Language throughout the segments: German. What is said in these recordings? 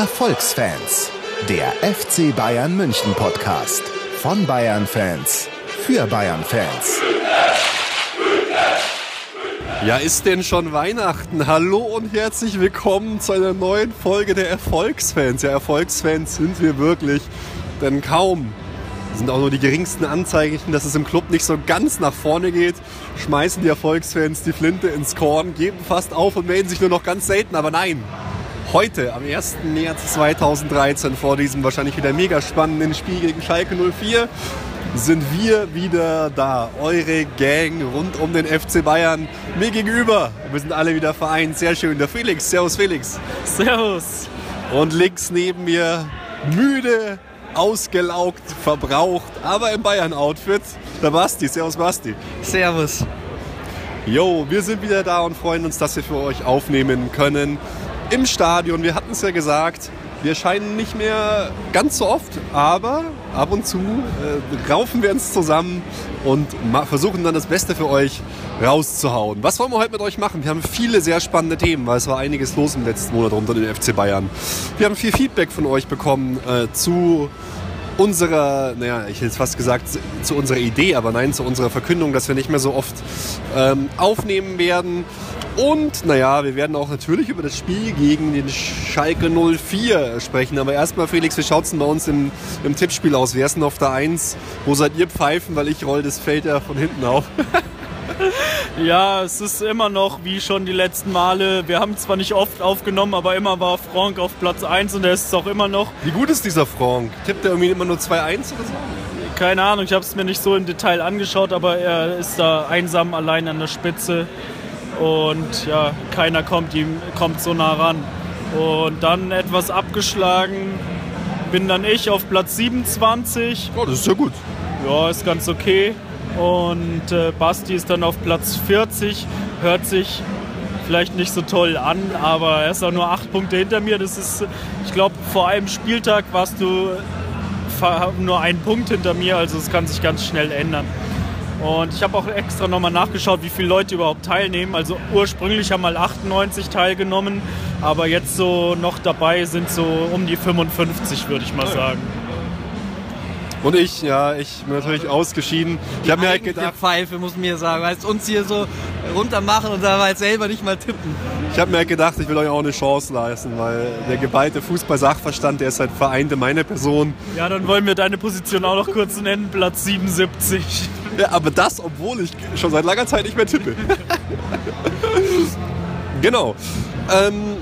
Erfolgsfans, der FC Bayern München Podcast von Bayern Fans für Bayern Fans. Ja, ist denn schon Weihnachten? Hallo und herzlich willkommen zu einer neuen Folge der Erfolgsfans. Ja, Erfolgsfans sind wir wirklich, denn kaum sind auch nur die geringsten Anzeichen, dass es im Club nicht so ganz nach vorne geht, schmeißen die Erfolgsfans die Flinte ins Korn, geben fast auf und melden sich nur noch ganz selten. Aber nein, heute, am 1. März 2013, vor diesem wahrscheinlich wieder mega spannenden Spiel gegen Schalke 04, sind wir wieder da. Eure Gang rund um den FC Bayern. Mir gegenüber. Wir sind alle wieder vereint. Sehr schön. Der Felix. Servus, Felix. Servus. Und links neben mir, müde, ausgelaugt, verbraucht, aber im Bayern-Outfit, der Basti. Servus, Basti. Servus. Jo, wir sind wieder da und freuen uns, dass wir für euch aufnehmen können im Stadion. Wir hatten es ja gesagt, wir scheinen nicht mehr ganz so oft, aber ab und zu äh, raufen wir uns zusammen und versuchen dann das Beste für euch rauszuhauen. Was wollen wir heute mit euch machen? Wir haben viele sehr spannende Themen, weil es war einiges los im letzten Monat um den FC Bayern. Wir haben viel Feedback von euch bekommen äh, zu unserer, naja, ich hätte jetzt fast gesagt, zu unserer Idee, aber nein, zu unserer Verkündung, dass wir nicht mehr so oft ähm, aufnehmen werden. Und naja, wir werden auch natürlich über das Spiel gegen den Schalke 04 sprechen. Aber erstmal, Felix, wie schaut es denn bei uns im, im Tippspiel aus? Wer ist denn auf der 1? Wo seid ihr pfeifen? Weil ich roll das Feld ja von hinten auf. ja, es ist immer noch wie schon die letzten Male. Wir haben zwar nicht oft aufgenommen, aber immer war Frank auf Platz 1 und er ist es auch immer noch. Wie gut ist dieser Frank? Tippt er irgendwie immer nur 2-1 oder so? Keine Ahnung, ich habe es mir nicht so im Detail angeschaut, aber er ist da einsam allein an der Spitze und ja, keiner kommt ihm kommt so nah ran. Und dann etwas abgeschlagen bin dann ich auf Platz 27. Oh, das ist ja gut. Ja, ist ganz okay. Und äh, Basti ist dann auf Platz 40. Hört sich vielleicht nicht so toll an, aber er ist auch nur acht Punkte hinter mir. Das ist, ich glaube, vor einem Spieltag warst du nur einen Punkt hinter mir, also es kann sich ganz schnell ändern. Und ich habe auch extra nochmal nachgeschaut, wie viele Leute überhaupt teilnehmen. Also ursprünglich haben mal 98 teilgenommen, aber jetzt so noch dabei sind so um die 55, würde ich mal sagen. Und ich, ja, ich bin natürlich ausgeschieden. Ich habe mir halt gedacht. Pfeife, muss mir sagen. Weißt uns hier so runter machen und dann halt selber nicht mal tippen. Ich habe mir halt gedacht, ich will euch auch eine Chance leisten, weil der geballte Fußball-Sachverstand, der ist halt vereinte meine Person. Ja, dann wollen wir deine Position auch noch kurz nennen, Platz 77. Ja, aber das, obwohl ich schon seit langer Zeit nicht mehr tippe. genau. Ähm,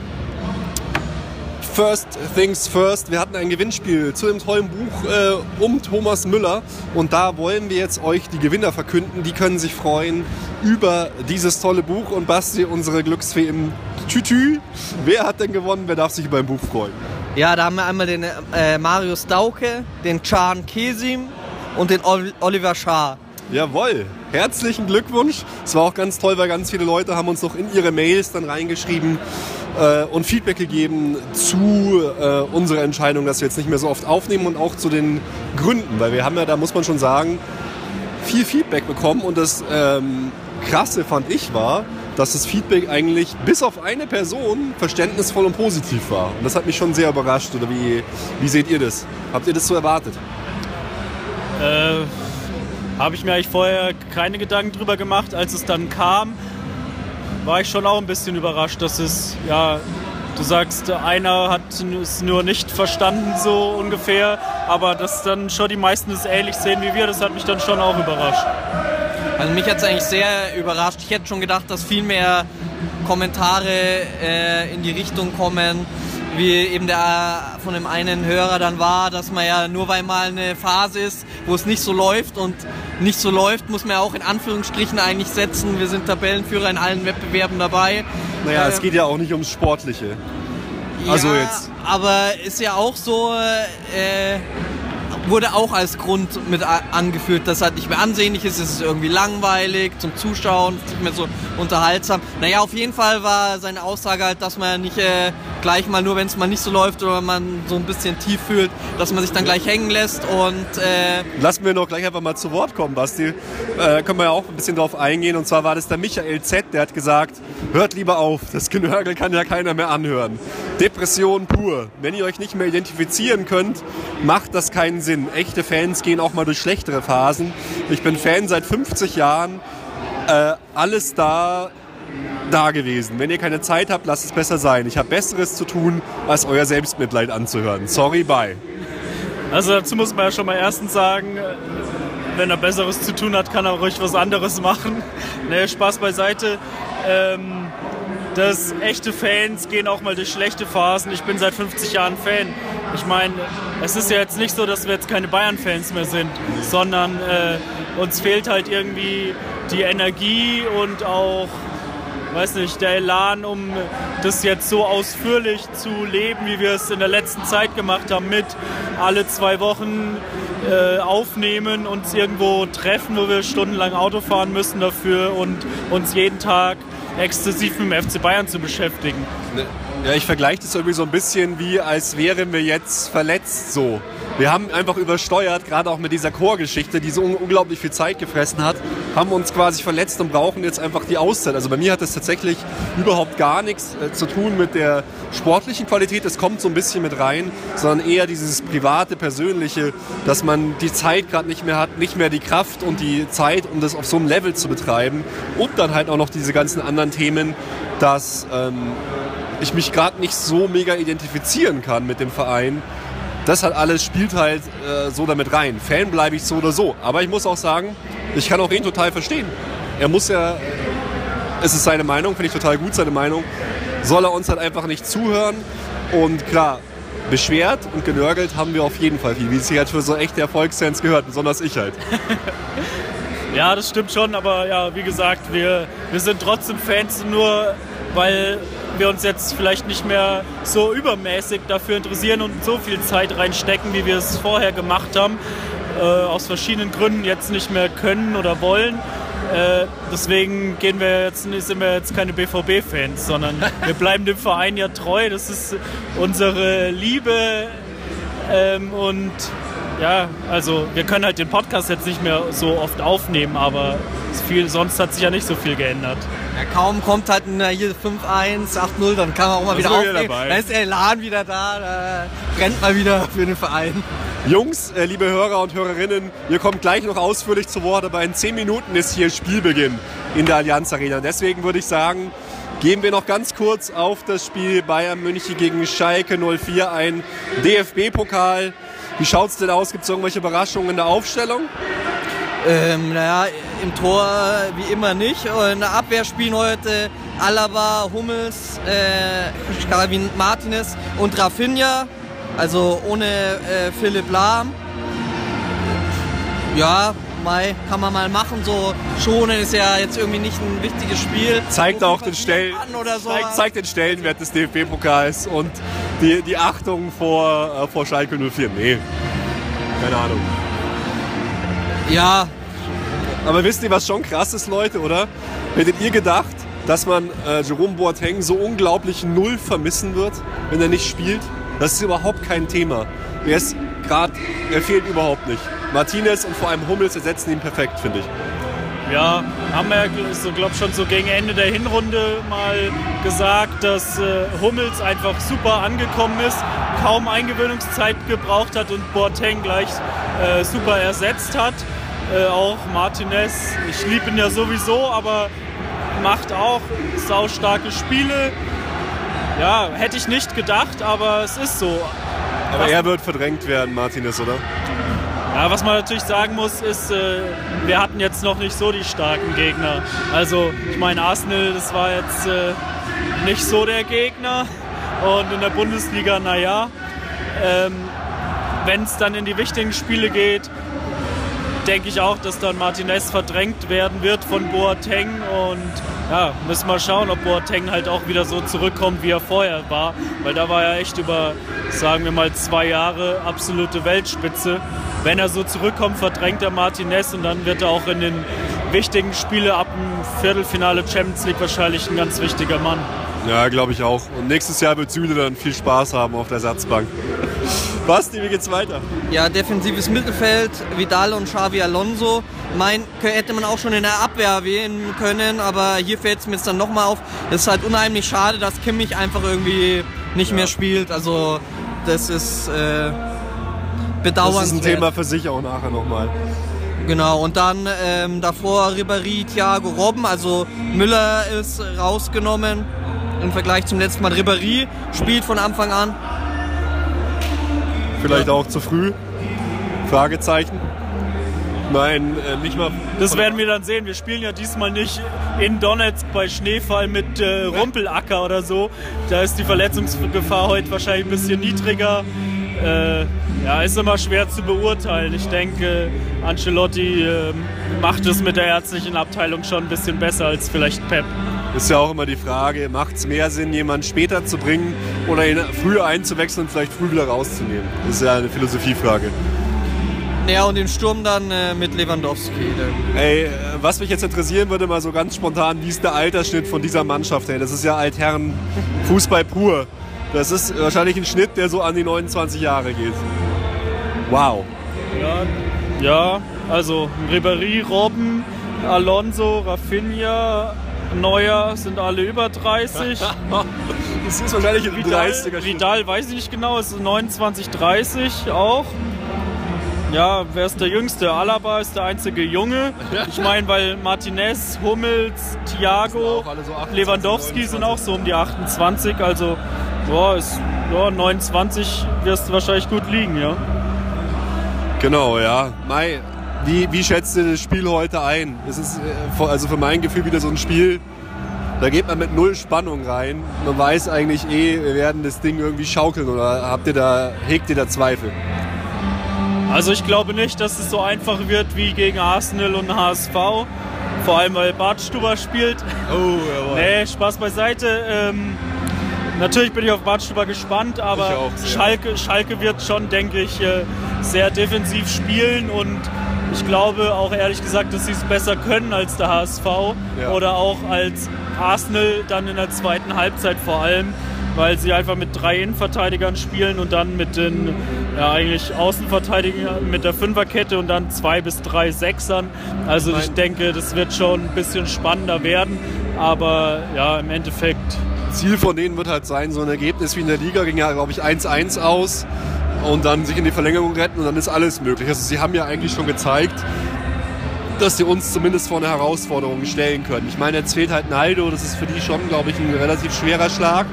First Things First. Wir hatten ein Gewinnspiel zu dem tollen Buch äh, um Thomas Müller und da wollen wir jetzt euch die Gewinner verkünden. Die können sich freuen über dieses tolle Buch und Basti, unsere Glücksfee im Tütü. Wer hat denn gewonnen? Wer darf sich über ein Buch freuen? Ja, da haben wir einmal den äh, Marius Dauke, den Can Kesim und den Oliver Schaar. Jawohl, herzlichen Glückwunsch. Es war auch ganz toll, weil ganz viele Leute haben uns noch in ihre Mails dann reingeschrieben äh, und Feedback gegeben zu äh, unserer Entscheidung, dass wir jetzt nicht mehr so oft aufnehmen und auch zu den Gründen, weil wir haben ja, da muss man schon sagen, viel Feedback bekommen und das ähm, Krasse fand ich war, dass das Feedback eigentlich bis auf eine Person verständnisvoll und positiv war. Und das hat mich schon sehr überrascht. Oder wie, wie seht ihr das? Habt ihr das so erwartet? Äh habe ich mir eigentlich vorher keine Gedanken drüber gemacht. Als es dann kam, war ich schon auch ein bisschen überrascht, dass es, ja, du sagst, einer hat es nur nicht verstanden, so ungefähr, aber dass dann schon die meisten es ähnlich sehen wie wir, das hat mich dann schon auch überrascht. Also mich hat es eigentlich sehr überrascht. Ich hätte schon gedacht, dass viel mehr Kommentare äh, in die Richtung kommen wie eben der von dem einen Hörer dann war, dass man ja nur weil mal eine Phase ist, wo es nicht so läuft und nicht so läuft, muss man ja auch in Anführungsstrichen eigentlich setzen. Wir sind Tabellenführer in allen Wettbewerben dabei. Naja, äh, es geht ja auch nicht ums Sportliche. Also ja, jetzt. Aber ist ja auch so, äh, wurde auch als Grund mit angeführt, dass halt nicht mehr ansehnlich ist, es ist irgendwie langweilig zum Zuschauen, nicht mehr so unterhaltsam. Naja, auf jeden Fall war seine Aussage halt, dass man nicht äh, gleich mal nur, wenn es mal nicht so läuft oder man so ein bisschen tief fühlt, dass man sich dann gleich hängen lässt und... Äh Lassen wir noch gleich einfach mal zu Wort kommen, Basti. Äh, können wir ja auch ein bisschen drauf eingehen und zwar war das der Michael Z., der hat gesagt, hört lieber auf, das Genörgel kann ja keiner mehr anhören. Depression pur. Wenn ihr euch nicht mehr identifizieren könnt, macht das keinen Sinn. Echte Fans gehen auch mal durch schlechtere Phasen. Ich bin Fan seit 50 Jahren. Äh, alles da, da gewesen. Wenn ihr keine Zeit habt, lasst es besser sein. Ich habe Besseres zu tun, als euer Selbstmitleid anzuhören. Sorry, bye. Also dazu muss man ja schon mal erstens sagen, wenn er Besseres zu tun hat, kann er ruhig was anderes machen. Nee, Spaß beiseite. Ähm, dass echte Fans gehen auch mal durch schlechte Phasen. Ich bin seit 50 Jahren Fan. Ich meine, es ist ja jetzt nicht so, dass wir jetzt keine Bayern-Fans mehr sind, sondern äh, uns fehlt halt irgendwie die Energie und auch, weiß nicht, der Elan, um das jetzt so ausführlich zu leben, wie wir es in der letzten Zeit gemacht haben, mit alle zwei Wochen äh, aufnehmen, uns irgendwo treffen, wo wir stundenlang Auto fahren müssen dafür und uns jeden Tag exzessiv mit dem FC Bayern zu beschäftigen. Ne, ja, ich vergleiche das irgendwie so ein bisschen wie, als wären wir jetzt verletzt so. Wir haben einfach übersteuert, gerade auch mit dieser Chorgeschichte, die so unglaublich viel Zeit gefressen hat, haben uns quasi verletzt und brauchen jetzt einfach die Auszeit. Also bei mir hat das tatsächlich überhaupt gar nichts äh, zu tun mit der sportlichen Qualität, das kommt so ein bisschen mit rein, sondern eher dieses private, persönliche, dass man die Zeit gerade nicht mehr hat, nicht mehr die Kraft und die Zeit, um das auf so einem Level zu betreiben. Und dann halt auch noch diese ganzen anderen Themen, dass ähm, ich mich gerade nicht so mega identifizieren kann mit dem Verein das hat alles spielt halt äh, so damit rein. Fan bleibe ich so oder so. Aber ich muss auch sagen, ich kann auch ihn total verstehen. Er muss ja, es ist seine Meinung, finde ich total gut, seine Meinung. Soll er uns halt einfach nicht zuhören. Und klar, beschwert und genörgelt haben wir auf jeden Fall viel, wie es sich halt für so echte Erfolgsfans gehört, besonders ich halt. ja, das stimmt schon, aber ja, wie gesagt, wir, wir sind trotzdem Fans, nur weil wir uns jetzt vielleicht nicht mehr so übermäßig dafür interessieren und so viel Zeit reinstecken, wie wir es vorher gemacht haben, äh, aus verschiedenen Gründen jetzt nicht mehr können oder wollen. Äh, deswegen gehen wir jetzt, sind wir jetzt keine BVB-Fans, sondern wir bleiben dem Verein ja treu. Das ist unsere Liebe ähm, und ja, also wir können halt den Podcast jetzt nicht mehr so oft aufnehmen, aber viel, sonst hat sich ja nicht so viel geändert. Ja, kaum kommt halt eine hier 5-1, 8-0, dann kann man auch mal das wieder aufnehmen. Da ist der Elan wieder da, da brennt mal wieder für den Verein. Jungs, äh, liebe Hörer und Hörerinnen, ihr kommt gleich noch ausführlich zu Wort, aber in 10 Minuten ist hier Spielbeginn in der Allianz Arena. Deswegen würde ich sagen, gehen wir noch ganz kurz auf das Spiel Bayern München gegen Schalke 04 ein. DFB-Pokal. Wie schaut es denn aus? Gibt es irgendwelche Überraschungen in der Aufstellung? Ähm, naja, im Tor wie immer nicht. In der Abwehr spielen heute Alaba, Hummels, äh, Calvin Martinez und Rafinha. Also ohne äh, Philipp Lahm. Ja, Mai kann man mal machen. So schonen ist ja jetzt irgendwie nicht ein wichtiges Spiel. Zeigt auch den, Stell so. zeigt, zeigt, den Stellenwert des DFB-Pokals und die, die Achtung vor, äh, vor Schalke 04. Nee, keine Ahnung. Ja. Aber wisst ihr, was schon krass ist, Leute, oder? Hättet ihr gedacht, dass man äh, Jerome Boateng so unglaublich null vermissen wird, wenn er nicht spielt? Das ist überhaupt kein Thema. Er ist gerade, er fehlt überhaupt nicht. Martinez und vor allem Hummels ersetzen ihn perfekt, finde ich. Ja, haben wir, so, glaube schon so gegen Ende der Hinrunde mal gesagt, dass äh, Hummels einfach super angekommen ist, kaum Eingewöhnungszeit gebraucht hat und Boateng gleich äh, super ersetzt hat. Äh, auch Martinez, ich liebe ihn ja sowieso, aber macht auch saustarke Spiele. Ja, hätte ich nicht gedacht, aber es ist so. Aber Was er wird verdrängt werden, Martinez, oder? Ja, was man natürlich sagen muss, ist, äh, wir hatten jetzt noch nicht so die starken Gegner. Also, ich meine, Arsenal, das war jetzt äh, nicht so der Gegner. Und in der Bundesliga, naja. Ähm, Wenn es dann in die wichtigen Spiele geht, denke ich auch, dass dann Martinez verdrängt werden wird von Boateng und ja, müssen wir schauen, ob Boateng halt auch wieder so zurückkommt, wie er vorher war, weil da war er echt über, sagen wir mal, zwei Jahre absolute Weltspitze. Wenn er so zurückkommt, verdrängt er Martinez und dann wird er auch in den wichtigen Spielen ab dem Viertelfinale Champions League wahrscheinlich ein ganz wichtiger Mann. Ja, glaube ich auch. Und nächstes Jahr wird Süle dann viel Spaß haben auf der Satzbank. Basti, wie geht's weiter? Ja, defensives Mittelfeld, Vidal und Xavi Alonso. Mein hätte man auch schon in der Abwehr wählen können, aber hier fällt es mir jetzt dann nochmal auf. Es ist halt unheimlich schade, dass Kimmich einfach irgendwie nicht ja. mehr spielt. Also das ist äh, bedauernswert. Das ist ein Thema für sich auch nachher nochmal. Genau, und dann ähm, davor Ribéry, Thiago, Robben, also Müller ist rausgenommen im Vergleich zum letzten Mal. Ribéry spielt von Anfang an. Vielleicht auch zu früh? Fragezeichen. Nein, äh, nicht mal. Das werden wir dann sehen. Wir spielen ja diesmal nicht in Donetsk bei Schneefall mit äh, Rumpelacker oder so. Da ist die Verletzungsgefahr heute wahrscheinlich ein bisschen niedriger. Äh, ja, ist immer schwer zu beurteilen. Ich denke, Ancelotti äh, macht es mit der ärztlichen Abteilung schon ein bisschen besser als vielleicht Pep. Ist ja auch immer die Frage, macht es mehr Sinn, jemanden später zu bringen oder ihn früher einzuwechseln und vielleicht früh wieder rauszunehmen? Das ist ja eine Philosophiefrage. Ja, und den Sturm dann äh, mit Lewandowski. Ey, äh, was mich jetzt interessieren würde, mal so ganz spontan, wie ist der Altersschnitt von dieser Mannschaft? Ey? Das ist ja Altherren Fußball pur. Das ist wahrscheinlich ein Schnitt, der so an die 29 Jahre geht. Wow. Ja, ja also Ribéry, Robben, Alonso, Rafinha, Neuer sind alle über 30. das ist wahrscheinlich ein Vidal, 30er Vidal weiß ich nicht genau, ist 29, 30 auch. Ja, wer ist der Jüngste? Alaba ist der einzige Junge. Ich meine, weil Martinez, Hummels, Thiago, so Lewandowski sind auch so um die 28. Also, boah, ist, boah, 29 wirst du wahrscheinlich gut liegen, ja. Genau, ja. Mai, wie, wie schätzt du das Spiel heute ein? Es ist äh, also für mein Gefühl wieder so ein Spiel, da geht man mit null Spannung rein. Man weiß eigentlich eh, wir werden das Ding irgendwie schaukeln oder habt ihr da, hegt ihr da Zweifel? Also ich glaube nicht, dass es so einfach wird wie gegen Arsenal und HSV. Vor allem weil Bartstuber spielt. Oh, jawohl. nee, Spaß beiseite. Ähm, natürlich bin ich auf Bartstuber gespannt, aber Schalke, Schalke wird schon, denke ich, äh, sehr defensiv spielen und ich glaube auch ehrlich gesagt, dass sie es besser können als der HSV ja. oder auch als Arsenal dann in der zweiten Halbzeit vor allem, weil sie einfach mit drei Innenverteidigern spielen und dann mit den ja, eigentlich Außenverteidigern mit der Fünferkette und dann zwei bis drei Sechsern. Also ich denke, das wird schon ein bisschen spannender werden, aber ja, im Endeffekt. Ziel von denen wird halt sein, so ein Ergebnis wie in der Liga ging ja, glaube ich, 1-1 aus und dann sich in die Verlängerung retten und dann ist alles möglich. Also sie haben ja eigentlich schon gezeigt, dass sie uns zumindest vor eine Herausforderung stellen können. Ich meine, jetzt fehlt halt Naldo, das ist für die schon, glaube ich, ein relativ schwerer Schlag.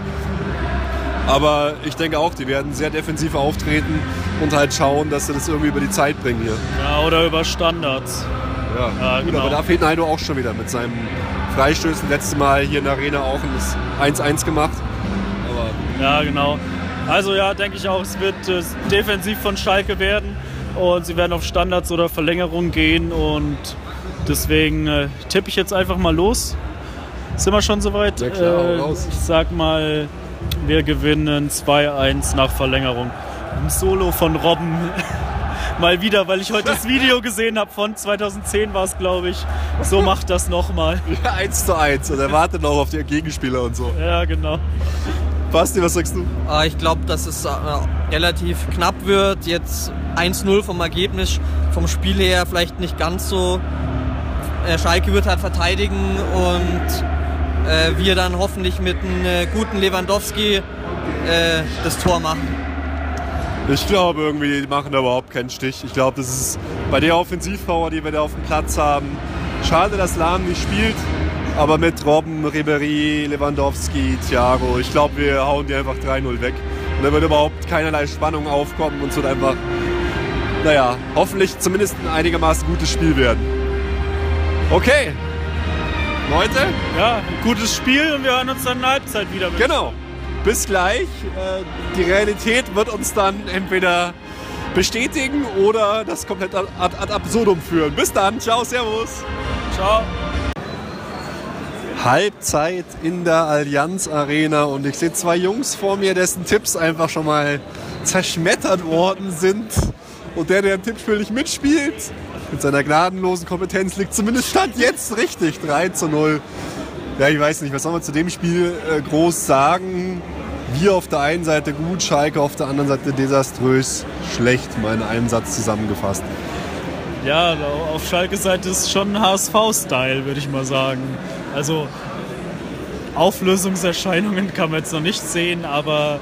Aber ich denke auch, die werden sehr defensiv auftreten und halt schauen, dass sie das irgendwie über die Zeit bringen hier. Ja, oder über Standards. Ja, ja gut, genau. aber da fehlt Naldo auch schon wieder mit seinem Freistößen. Letztes Mal hier in der Arena auch ein 1-1 gemacht. Aber ja, genau. Also ja, denke ich auch, es wird äh, defensiv von Schalke werden und sie werden auf Standards oder Verlängerung gehen und deswegen äh, tippe ich jetzt einfach mal los. Sind wir schon soweit? Ja, klar, äh, ich sag mal, wir gewinnen 2-1 nach Verlängerung. Ein Solo von Robben. mal wieder, weil ich heute das Video gesehen habe von 2010 war es, glaube ich. So macht das nochmal. Ja, 1 zu 1 und er wartet noch auf die Gegenspieler und so. Ja, genau. Basti, was sagst du? Ah, ich glaube, dass es äh, relativ knapp wird. Jetzt 1-0 vom Ergebnis, vom Spiel her vielleicht nicht ganz so. Äh, Schalke wird halt verteidigen und äh, wir dann hoffentlich mit einem guten Lewandowski das Tor machen. Ich glaube irgendwie, die machen da überhaupt keinen Stich. Ich glaube, das ist bei der Offensivpower, die wir da auf dem Platz haben. Schade, dass Lahm nicht spielt. Aber mit Robben, Ribery, Lewandowski, Thiago, ich glaube, wir hauen die einfach 3-0 weg. Und da wird überhaupt keinerlei Spannung aufkommen und es wird einfach, naja, hoffentlich zumindest ein einigermaßen gutes Spiel werden. Okay. Leute? Ja, gutes Spiel und wir hören uns dann in der Halbzeit wieder. Genau. Bis gleich. Äh, die Realität wird uns dann entweder bestätigen oder das komplett ad, ad absurdum führen. Bis dann, ciao, servus. Ciao. Halbzeit in der Allianz Arena und ich sehe zwei Jungs vor mir, dessen Tipps einfach schon mal zerschmettert worden sind. Und der, der im Tippspiel nicht mitspielt, mit seiner gnadenlosen Kompetenz liegt zumindest Stand jetzt richtig. 3 zu 0. Ja, ich weiß nicht, was soll man zu dem Spiel äh, groß sagen? Wir auf der einen Seite gut, Schalke auf der anderen Seite desaströs schlecht, mal in einem Satz zusammengefasst. Ja, auf Schalke Seite ist schon HSV-Style, würde ich mal sagen. Also Auflösungserscheinungen kann man jetzt noch nicht sehen, aber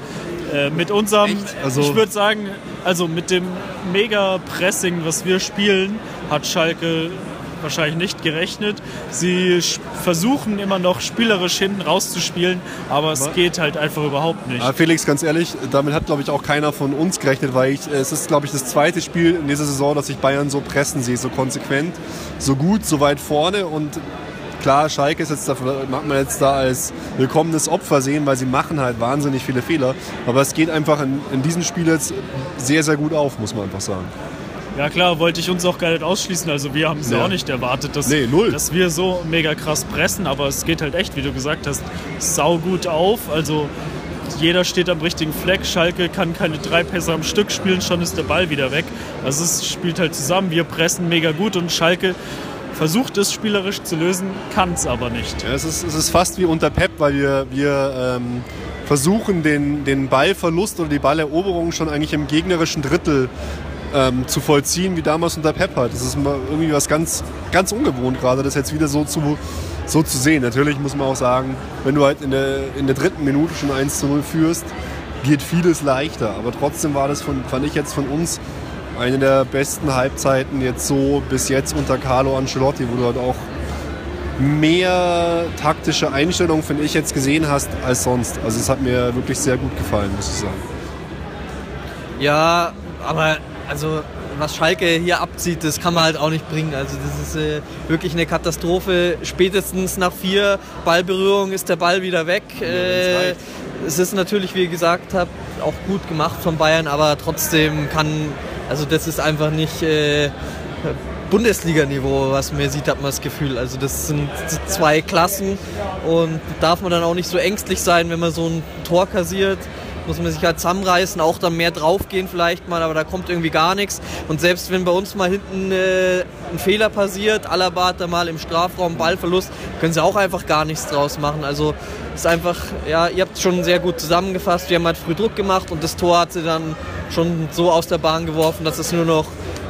äh, mit unserem, also ich würde sagen, also mit dem Mega-Pressing, was wir spielen, hat Schalke wahrscheinlich nicht gerechnet. Sie versuchen immer noch spielerisch hinten rauszuspielen, aber es geht halt einfach überhaupt nicht. Ja, Felix, ganz ehrlich, damit hat, glaube ich, auch keiner von uns gerechnet, weil ich, es ist, glaube ich, das zweite Spiel in dieser Saison, dass ich Bayern so pressen sehe, so konsequent, so gut, so weit vorne und klar, Schalke ist jetzt da, mag man jetzt da als willkommenes Opfer sehen, weil sie machen halt wahnsinnig viele Fehler. Aber es geht einfach in, in diesem Spiel jetzt sehr, sehr gut auf, muss man einfach sagen. Ja klar, wollte ich uns auch gar nicht ausschließen. Also wir haben es ja. ja. auch nicht erwartet, dass, nee, dass wir so mega krass pressen, aber es geht halt echt, wie du gesagt hast, sau gut auf. Also jeder steht am richtigen Fleck. Schalke kann keine drei Pässe am Stück spielen, schon ist der Ball wieder weg. Also es spielt halt zusammen. Wir pressen mega gut und Schalke versucht es spielerisch zu lösen, kann es aber nicht. Ja, es, ist, es ist fast wie unter Pep, weil wir, wir ähm, versuchen, den, den Ballverlust oder die Balleroberung schon eigentlich im gegnerischen Drittel ähm, zu vollziehen, wie damals unter Pep hat. Das ist irgendwie was ganz, ganz ungewohnt gerade, das jetzt wieder so zu, so zu sehen. Natürlich muss man auch sagen, wenn du halt in der, in der dritten Minute schon 1 zu 0 führst, geht vieles leichter. Aber trotzdem war das, von, fand ich jetzt von uns eine der besten Halbzeiten jetzt so bis jetzt unter Carlo Ancelotti, wo du halt auch mehr taktische Einstellungen, finde ich, jetzt gesehen hast als sonst. Also es hat mir wirklich sehr gut gefallen, muss ich sagen. Ja, aber also was Schalke hier abzieht, das kann man halt auch nicht bringen. Also das ist äh, wirklich eine Katastrophe. Spätestens nach vier Ballberührungen ist der Ball wieder weg. Äh, es ist natürlich, wie ihr gesagt habt, auch gut gemacht von Bayern, aber trotzdem kann, also das ist einfach nicht äh, Bundesliga-Niveau, was man sieht, hat man das Gefühl. Also das sind zwei Klassen und darf man dann auch nicht so ängstlich sein, wenn man so ein Tor kassiert muss man sich halt zusammenreißen, auch dann mehr draufgehen vielleicht mal, aber da kommt irgendwie gar nichts. Und selbst wenn bei uns mal hinten äh, ein Fehler passiert, Alaba hat da mal im Strafraum Ballverlust, können sie auch einfach gar nichts draus machen. Also ist einfach, ja, ihr habt es schon sehr gut zusammengefasst. Wir haben halt früh Druck gemacht und das Tor hat sie dann schon so aus der Bahn geworfen, dass es nur noch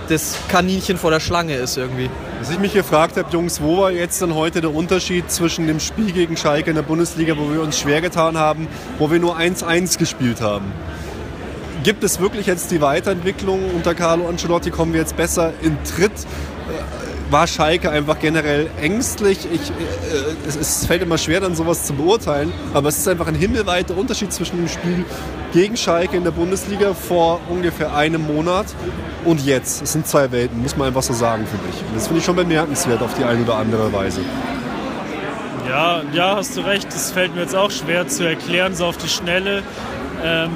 das Kaninchen vor der Schlange ist irgendwie. Was ich mich gefragt habe, Jungs, wo war jetzt dann heute der Unterschied zwischen dem Spiel gegen Schalke in der Bundesliga, wo wir uns schwer getan haben, wo wir nur 1-1 gespielt haben? Gibt es wirklich jetzt die Weiterentwicklung unter Carlo Ancelotti? Kommen wir jetzt besser in Tritt? War Schalke einfach generell ängstlich. Ich, äh, es, es, fällt immer schwer, dann sowas zu beurteilen, aber es ist einfach ein himmelweiter Unterschied zwischen dem Spiel gegen Schalke in der Bundesliga vor ungefähr einem Monat und jetzt. Es sind zwei Welten, muss man einfach so sagen, finde ich. Und das finde ich schon bemerkenswert auf die eine oder andere Weise. Ja, ja, hast du recht. Das fällt mir jetzt auch schwer zu erklären, so auf die Schnelle. Ähm,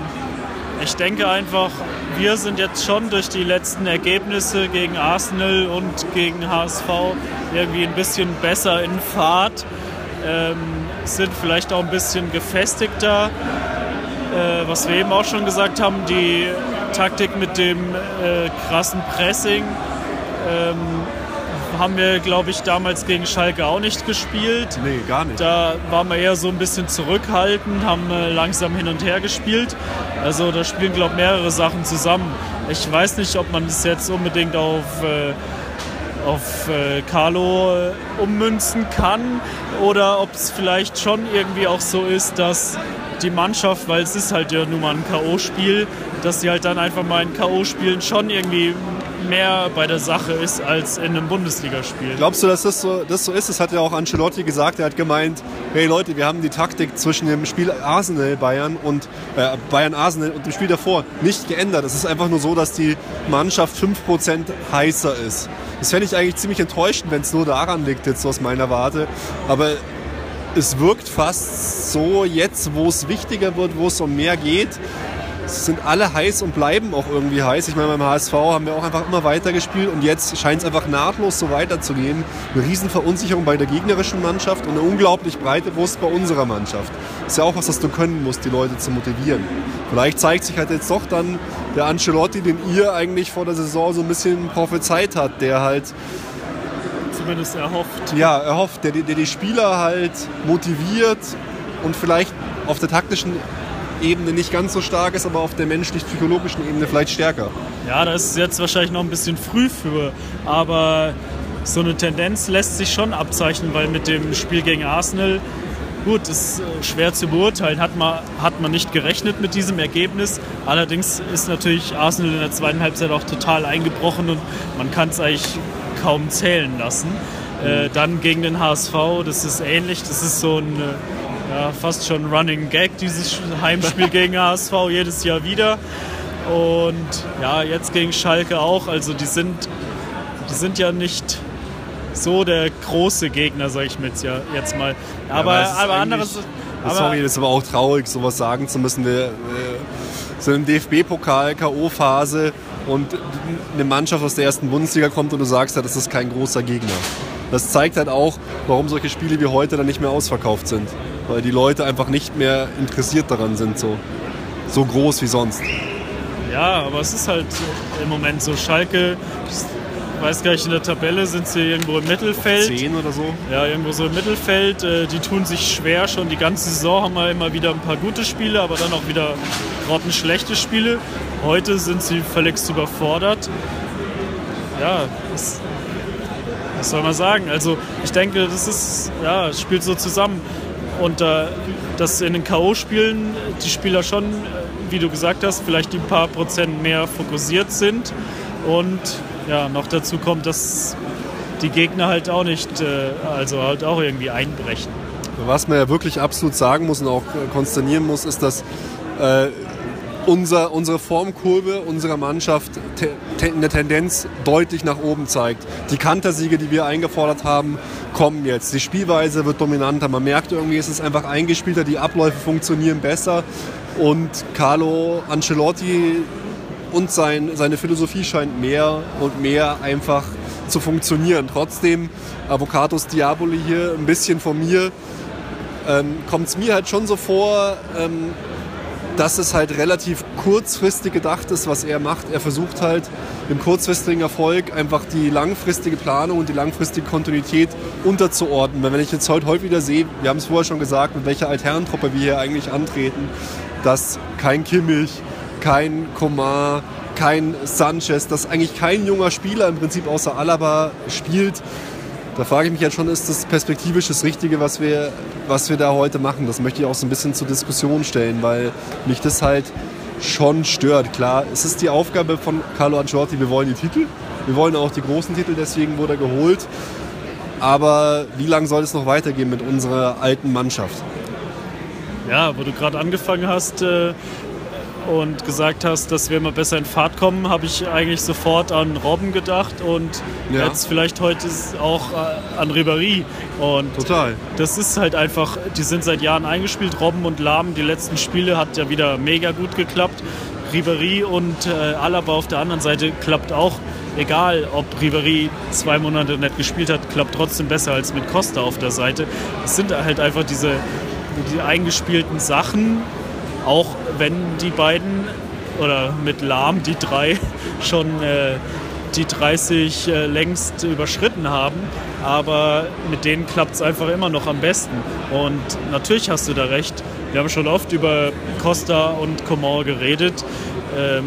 ich denke einfach, wir sind jetzt schon durch die letzten Ergebnisse gegen Arsenal und gegen HSV irgendwie ein bisschen besser in Fahrt, ähm, sind vielleicht auch ein bisschen gefestigter. Äh, was wir eben auch schon gesagt haben, die Taktik mit dem äh, krassen Pressing ähm, haben wir, glaube ich, damals gegen Schalke auch nicht gespielt. Nee, gar nicht. Da waren wir eher so ein bisschen zurückhaltend, haben äh, langsam hin und her gespielt. Also da spielen, glaube ich, mehrere Sachen zusammen. Ich weiß nicht, ob man das jetzt unbedingt auf, äh, auf äh, Carlo äh, ummünzen kann oder ob es vielleicht schon irgendwie auch so ist, dass die Mannschaft, weil es ist halt ja nun mal ein K.O.-Spiel, dass sie halt dann einfach mal in K.O.-Spielen schon irgendwie mehr bei der Sache ist als in einem Bundesligaspiel. Glaubst du, dass das so, das so ist? Das hat ja auch Ancelotti gesagt. Er hat gemeint, hey Leute, wir haben die Taktik zwischen dem Spiel Arsenal-Bayern und äh, Bayern-Arsenal und dem Spiel davor nicht geändert. Es ist einfach nur so, dass die Mannschaft 5% heißer ist. Das fände ich eigentlich ziemlich enttäuschend, wenn es nur daran liegt, jetzt aus meiner Warte. Aber es wirkt fast so jetzt, wo es wichtiger wird, wo es um mehr geht, sind alle heiß und bleiben auch irgendwie heiß. Ich meine, beim HSV haben wir auch einfach immer weiter gespielt und jetzt scheint es einfach nahtlos so weiterzugehen. Eine riesen Verunsicherung bei der gegnerischen Mannschaft und eine unglaublich breite Brust bei unserer Mannschaft. Das ist ja auch was, was du können musst, die Leute zu motivieren. Vielleicht zeigt sich halt jetzt doch dann der Ancelotti, den ihr eigentlich vor der Saison so ein bisschen prophezeit hat, der halt Zumindest erhofft. ja, erhofft, der, der die Spieler halt motiviert und vielleicht auf der taktischen Ebene nicht ganz so stark ist, aber auf der menschlich-psychologischen Ebene vielleicht stärker. Ja, da ist es jetzt wahrscheinlich noch ein bisschen früh für, aber so eine Tendenz lässt sich schon abzeichnen, weil mit dem Spiel gegen Arsenal, gut, ist äh, schwer zu beurteilen, hat man, hat man nicht gerechnet mit diesem Ergebnis. Allerdings ist natürlich Arsenal in der zweiten Halbzeit auch total eingebrochen und man kann es eigentlich kaum zählen lassen. Äh, dann gegen den HSV, das ist ähnlich, das ist so ein äh, ja, fast schon Running Gag, dieses Heimspiel gegen HSV jedes Jahr wieder. Und ja, jetzt gegen Schalke auch. Also die sind, die sind ja nicht so der große Gegner, sag ich mir jetzt, ja, jetzt mal. Aber, aber ist aber eigentlich- anderes. Aber, Sorry, das ist aber auch traurig, sowas sagen zu müssen. Wir äh, sind im DFB-Pokal, K.O.-Phase und eine Mannschaft aus der ersten Bundesliga kommt und du sagst ja, das ist kein großer Gegner. Das zeigt halt auch, warum solche Spiele wie heute dann nicht mehr ausverkauft sind. Weil die Leute einfach nicht mehr interessiert daran sind, so, so groß wie sonst. Ja, aber es ist halt im Moment so. Schalke, ich weiß gar nicht, in der Tabelle sind sie irgendwo im Mittelfeld. Zehn oder so. Ja, irgendwo so im Mittelfeld. Äh, Die tun sich schwer schon. Die ganze Saison haben wir immer wieder ein paar gute Spiele, aber dann auch wieder grottenschlechte Spiele. Heute sind sie völlig überfordert. Ja, das, was soll man sagen? Also ich denke, das ist, ja, es spielt so zusammen. Und äh, dass in den K.O.-Spielen die Spieler schon, äh, wie du gesagt hast, vielleicht die paar Prozent mehr fokussiert sind. Und ja, noch dazu kommt, dass die Gegner halt auch nicht, äh, also halt auch irgendwie einbrechen. Was man ja wirklich absolut sagen muss und auch äh, konsternieren muss, ist, dass äh, unser, unsere Formkurve unserer Mannschaft te eine Tendenz deutlich nach oben zeigt. Die Kantersiege, die wir eingefordert haben, kommen jetzt. Die Spielweise wird dominanter. Man merkt irgendwie, es ist einfach eingespielter, die Abläufe funktionieren besser. Und Carlo Ancelotti und sein, seine Philosophie scheint mehr und mehr einfach zu funktionieren. Trotzdem, Avocados Diaboli hier ein bisschen von mir, ähm, kommt es mir halt schon so vor, ähm, dass es halt relativ kurzfristig gedacht ist, was er macht. Er versucht halt dem kurzfristigen Erfolg einfach die langfristige Planung und die langfristige Kontinuität unterzuordnen. Weil wenn ich jetzt heute häufig wieder sehe, wir haben es vorher schon gesagt, mit welcher Alternentruppe wir hier eigentlich antreten, dass kein Kimmich, kein Komar, kein Sanchez, dass eigentlich kein junger Spieler im Prinzip außer Alaba spielt. Da frage ich mich jetzt schon, ist das perspektivisch das Richtige, was wir, was wir da heute machen? Das möchte ich auch so ein bisschen zur Diskussion stellen, weil mich das halt schon stört. Klar, es ist die Aufgabe von Carlo Ancelotti, wir wollen die Titel, wir wollen auch die großen Titel, deswegen wurde er geholt. Aber wie lange soll es noch weitergehen mit unserer alten Mannschaft? Ja, wo du gerade angefangen hast äh, und gesagt hast, dass wir immer besser in Fahrt kommen, habe ich eigentlich sofort an Robben gedacht und Ja. jetzt vielleicht heute auch äh, an Ribéry. Und Total. das ist halt einfach, die sind seit Jahren eingespielt. Robben und Lahm, die letzten Spiele hat ja wieder mega gut geklappt. Ribéry und äh, Alaba auf der anderen Seite klappt auch. Egal, ob Ribéry zwei Monate nicht gespielt hat, klappt trotzdem besser als mit Costa auf der Seite. Es sind halt einfach diese die eingespielten Sachen, auch wenn die beiden oder mit Lahm die drei schon äh, die 30 äh, längst überschritten haben, aber mit denen klappt es einfach immer noch am besten. Und natürlich hast du da recht. Wir haben schon oft über Costa und Coman geredet. Ähm,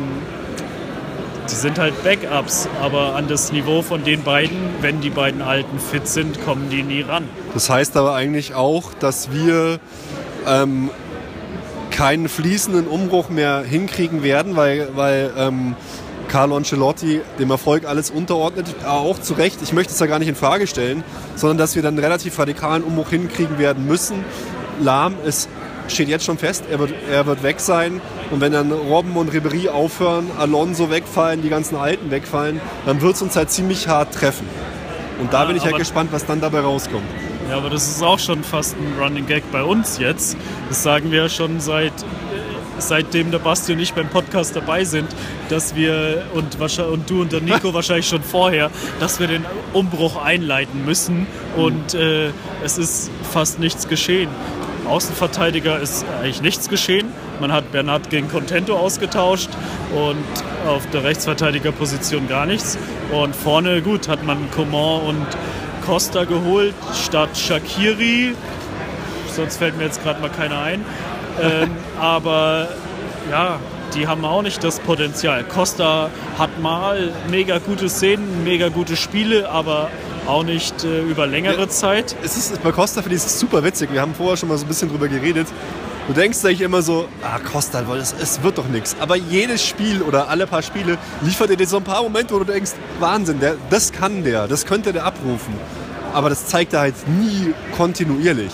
die sind halt Backups, aber an das Niveau von den beiden, wenn die beiden Alten fit sind, kommen die nie ran. Das heißt aber eigentlich auch, dass wir ähm, keinen fließenden Umbruch mehr hinkriegen werden, weil, weil ähm, Carlo Ancelotti dem Erfolg alles unterordnet, auch zu Recht. Ich möchte es ja gar nicht in Frage stellen, sondern dass wir dann einen relativ radikalen Umbruch hinkriegen werden müssen. Lahm ist, steht jetzt schon fest, er wird, er wird weg sein. Und wenn dann Robben und Ribéry aufhören, Alonso wegfallen, die ganzen Alten wegfallen, dann wird es uns halt ziemlich hart treffen. Und da Ja, bin ich halt gespannt, was dann dabei rauskommt. Ja, aber das ist auch schon fast ein Running Gag bei uns jetzt. Das sagen wir schon seit, seitdem der Basti und ich beim Podcast dabei sind, dass wir und, und du und der Nico wahrscheinlich schon vorher, dass wir den Umbruch einleiten müssen und äh, es ist fast nichts geschehen. Außenverteidiger ist eigentlich nichts geschehen. Man hat Bernhard gegen Contento ausgetauscht und auf der Rechtsverteidigerposition gar nichts. Und vorne, gut, hat man Coman und Costa geholt statt Shakiri. Sonst fällt mir jetzt gerade mal keiner ein. Ähm, aber ja, die haben auch nicht das Potenzial. Costa hat mal mega gute Szenen, mega gute Spiele, aber auch nicht äh, über längere ja, Zeit. Es ist, bei Costa finde ich es super witzig. Wir haben vorher schon mal so ein bisschen drüber geredet. Du denkst eigentlich immer so, ah, Costa, es, wird doch nichts. Aber jedes Spiel oder alle paar Spiele liefert dir so ein paar Momente, wo du denkst, Wahnsinn, der, das kann der, das könnte der abrufen. Aber das zeigt er halt nie kontinuierlich.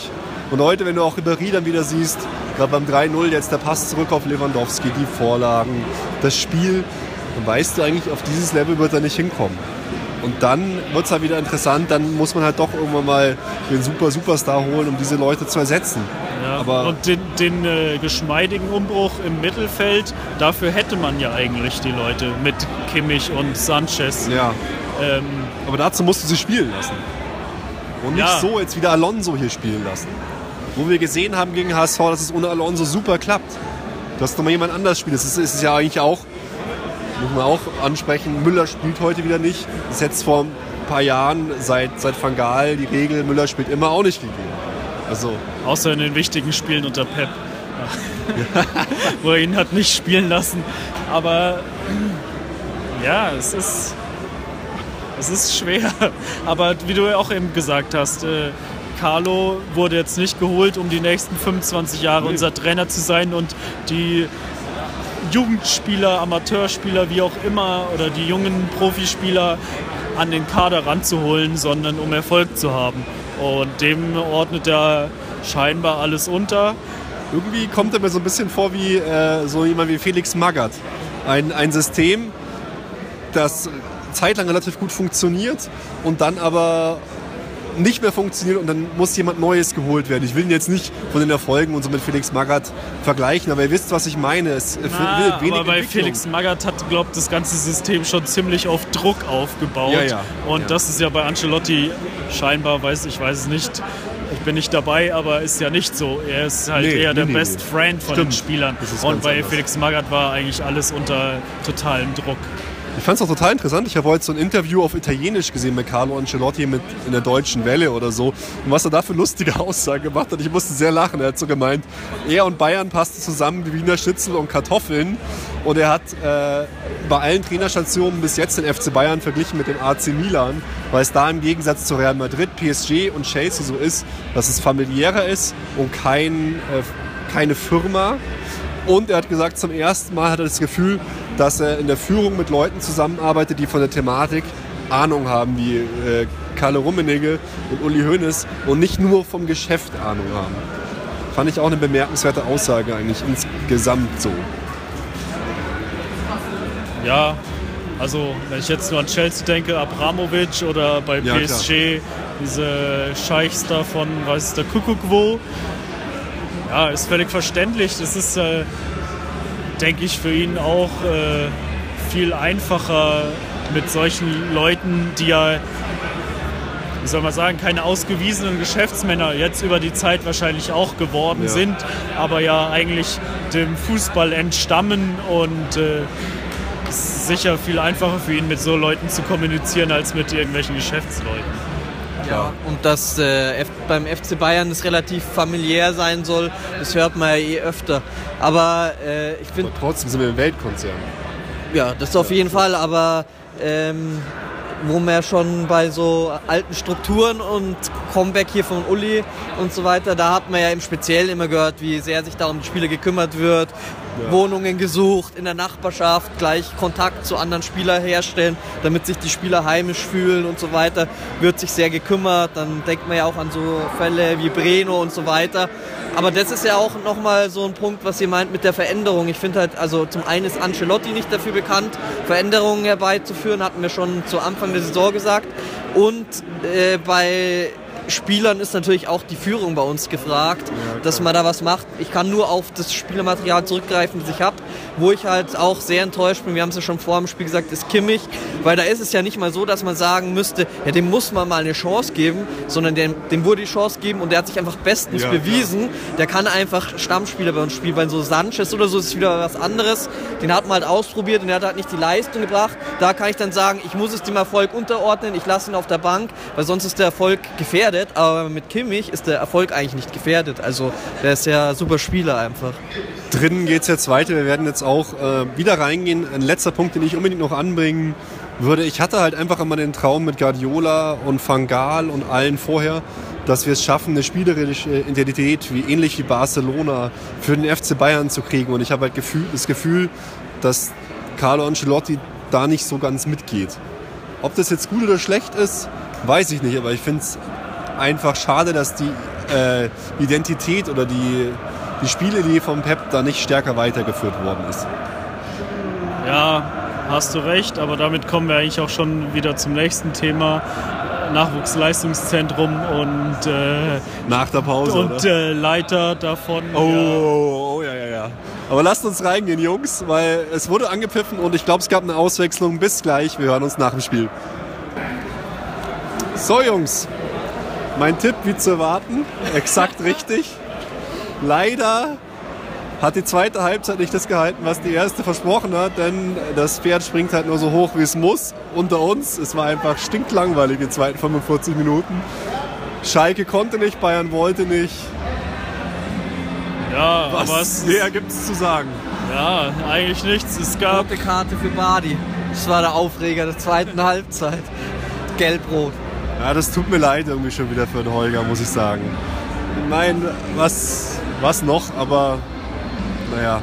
Und heute, wenn du auch Ribéry dann wieder siehst, gerade beim 3-0 jetzt der Pass zurück auf Lewandowski, die Vorlagen, das Spiel, dann weißt du eigentlich, auf dieses Level wird er nicht hinkommen. Und dann wird es halt wieder interessant, dann muss man halt doch irgendwann mal den Super Superstar holen, um diese Leute zu ersetzen. Ja, Aber und den, den äh, geschmeidigen Umbruch im Mittelfeld, dafür hätte man ja eigentlich die Leute mit Kimmich und Sanchez. Ja. Ähm, Aber dazu musst du sie spielen lassen. Und nicht ja. so jetzt wieder Alonso hier spielen lassen. Wo wir gesehen haben gegen HSV, dass es ohne Alonso super klappt. Dass nochmal jemand anders spielt. Das ist, ist ja eigentlich auch muss man auch ansprechen. Müller spielt heute wieder nicht. Das ist jetzt vor ein paar Jahren, seit, seit Van Gaal, die Regel, Müller spielt immer auch nicht gegeben. Also, Außer in den wichtigen Spielen unter Pep. wo er ihn hat nicht spielen lassen. Aber ja, es ist, es ist schwer. Aber wie du auch eben gesagt hast, äh, Carlo wurde jetzt nicht geholt, um die nächsten 25 Jahre nee. unser Trainer zu sein und die Jugendspieler, Amateurspieler, wie auch immer, oder die jungen Profispieler an den Kader ranzuholen, sondern um Erfolg zu haben. Und dem ordnet er scheinbar alles unter. Irgendwie kommt er mir so ein bisschen vor wie äh, so jemand wie Felix Magath. Ein, ein System, das zeitlang relativ gut funktioniert und dann aber nicht mehr funktioniert und dann muss jemand Neues geholt werden. Ich will ihn jetzt nicht von den Erfolgen und so mit Felix Magath vergleichen, aber ihr wisst, was ich meine. Es Na, aber bei Felix Magath hat, glaubt das ganze System schon ziemlich auf Druck aufgebaut. Ja, ja. Und ja. das ist ja bei Ancelotti scheinbar, weiß ich weiß es nicht, ich bin nicht dabei, aber ist ja nicht so. Er ist halt nee, eher nee, der nee, Best Friend von Stimmt. den Spielern. Und bei anders. Felix Magath war eigentlich alles unter totalem Druck. Ich fand es auch total interessant. Ich habe heute so ein Interview auf Italienisch gesehen mit Carlo Ancelotti mit in der deutschen Welle oder so. Und was er da für lustige Aussagen gemacht hat, ich musste sehr lachen. Er hat so gemeint, er und Bayern passten zusammen wie Wiener Schnitzel und Kartoffeln. Und er hat äh, bei allen Trainerstationen bis jetzt den FC Bayern verglichen mit dem AC Milan, weil es da im Gegensatz zu Real Madrid, PSG und Chelsea so ist, dass es familiärer ist und kein, äh, keine Firma. Und er hat gesagt, zum ersten Mal hat er das Gefühl, dass er in der Führung mit Leuten zusammenarbeitet, die von der Thematik Ahnung haben, wie äh, Karle Rummenigge und Uli Hoeneß und nicht nur vom Geschäft Ahnung haben. Fand ich auch eine bemerkenswerte Aussage eigentlich insgesamt so. Ja, also wenn ich jetzt nur an Chelsea denke, Abramovic oder bei ja, PSG klar. diese Scheichs da von, weiß der Kuckuck wo. Ja, ist völlig verständlich. Das ist äh, denke ich, für ihn auch äh, viel einfacher mit solchen Leuten, die ja, wie soll man sagen, keine ausgewiesenen Geschäftsmänner jetzt über die Zeit wahrscheinlich auch geworden ja. sind, aber ja eigentlich dem Fußball entstammen und äh, ist sicher viel einfacher für ihn, mit so Leuten zu kommunizieren, als mit irgendwelchen Geschäftsleuten. Ja, und dass äh, beim FC Bayern es relativ familiär sein soll, das hört man ja eh öfter. Aber äh, ich finde. Trotzdem sind wir im Weltkonzern. Ja, das auf jeden Fall, aber ähm, wo man ja schon bei so alten Strukturen und Comeback hier von Uli und so weiter, da hat man ja im Speziellen immer gehört, wie sehr sich da um die Spiele gekümmert wird, ja. Wohnungen gesucht, in der Nachbarschaft gleich Kontakt zu anderen Spielern herstellen, damit sich die Spieler heimisch fühlen und so weiter, wird sich sehr gekümmert. Dann denkt man ja auch an so Fälle wie Breno und so weiter. Aber das ist ja auch nochmal so ein Punkt, was ihr meint mit der Veränderung. Ich finde halt, also zum einen ist Ancelotti nicht dafür bekannt, Veränderungen herbeizuführen, hatten wir schon zu Anfang der Saison gesagt. Und äh, bei Spielern ist natürlich auch die Führung bei uns gefragt, ja, dass man da was macht. Ich kann nur auf das Spielermaterial zurückgreifen, das ich habe. Wo ich halt auch sehr enttäuscht bin, wir haben es ja schon vor dem Spiel gesagt, ist Kimmich, weil da ist es ja nicht mal so, dass man sagen müsste, ja, dem muss man mal eine Chance geben, sondern dem, dem wurde die Chance geben und der hat sich einfach bestens ja, bewiesen. Der kann einfach Stammspieler bei uns spielen, bei so Sanchez oder so ist wieder was anderes. Den hat man halt ausprobiert und der hat halt nicht die Leistung gebracht. Da kann ich dann sagen, ich muss es dem Erfolg unterordnen, ich lasse ihn auf der Bank, weil sonst ist der Erfolg gefährdet. Aber mit Kimmich ist der Erfolg eigentlich nicht gefährdet. Also der ist ja super Spieler einfach. Drinnen geht es jetzt weiter. Wir werden jetzt auch äh, wieder reingehen. Ein letzter Punkt, den ich unbedingt noch anbringen würde. Ich hatte halt einfach immer den Traum mit Guardiola und Fangal und allen vorher, dass wir es schaffen, eine spielerische Identität wie ähnlich wie Barcelona für den FC Bayern zu kriegen. Und ich habe halt Gefühl, das Gefühl, dass Carlo Ancelotti da nicht so ganz mitgeht. Ob das jetzt gut oder schlecht ist, weiß ich nicht, aber ich finde es einfach schade, dass die äh, Identität oder die, die Spielidee vom Pep da nicht stärker weitergeführt worden ist. Ja, hast du recht, aber damit kommen wir eigentlich auch schon wieder zum nächsten Thema. Nachwuchsleistungszentrum und äh, nach der Pause und äh, Leiter davon. Oh, ja. oh, oh, ja, ja, ja. Aber lasst uns reingehen, Jungs, weil es wurde angepfiffen und ich glaube, es gab eine Auswechslung. Bis gleich, wir hören uns nach dem Spiel. So, Jungs, mein Tipp wie zu erwarten, exakt richtig. Leider hat die zweite Halbzeit nicht das gehalten, was die erste versprochen hat, denn das Pferd springt halt nur so hoch, wie es muss. Unter uns, es war einfach stinklangweilig die zweiten 45 Minuten. Schalke konnte nicht, Bayern wollte nicht. Ja, was was mehr gibt es zu sagen? Ja, eigentlich nichts. Es gab rote Karte für Badi. Das war der Aufreger der zweiten Halbzeit. Gelb-rot. Ja, das tut mir leid irgendwie schon wieder für den Holger, muss ich sagen. Ich meine, was, was noch, aber naja.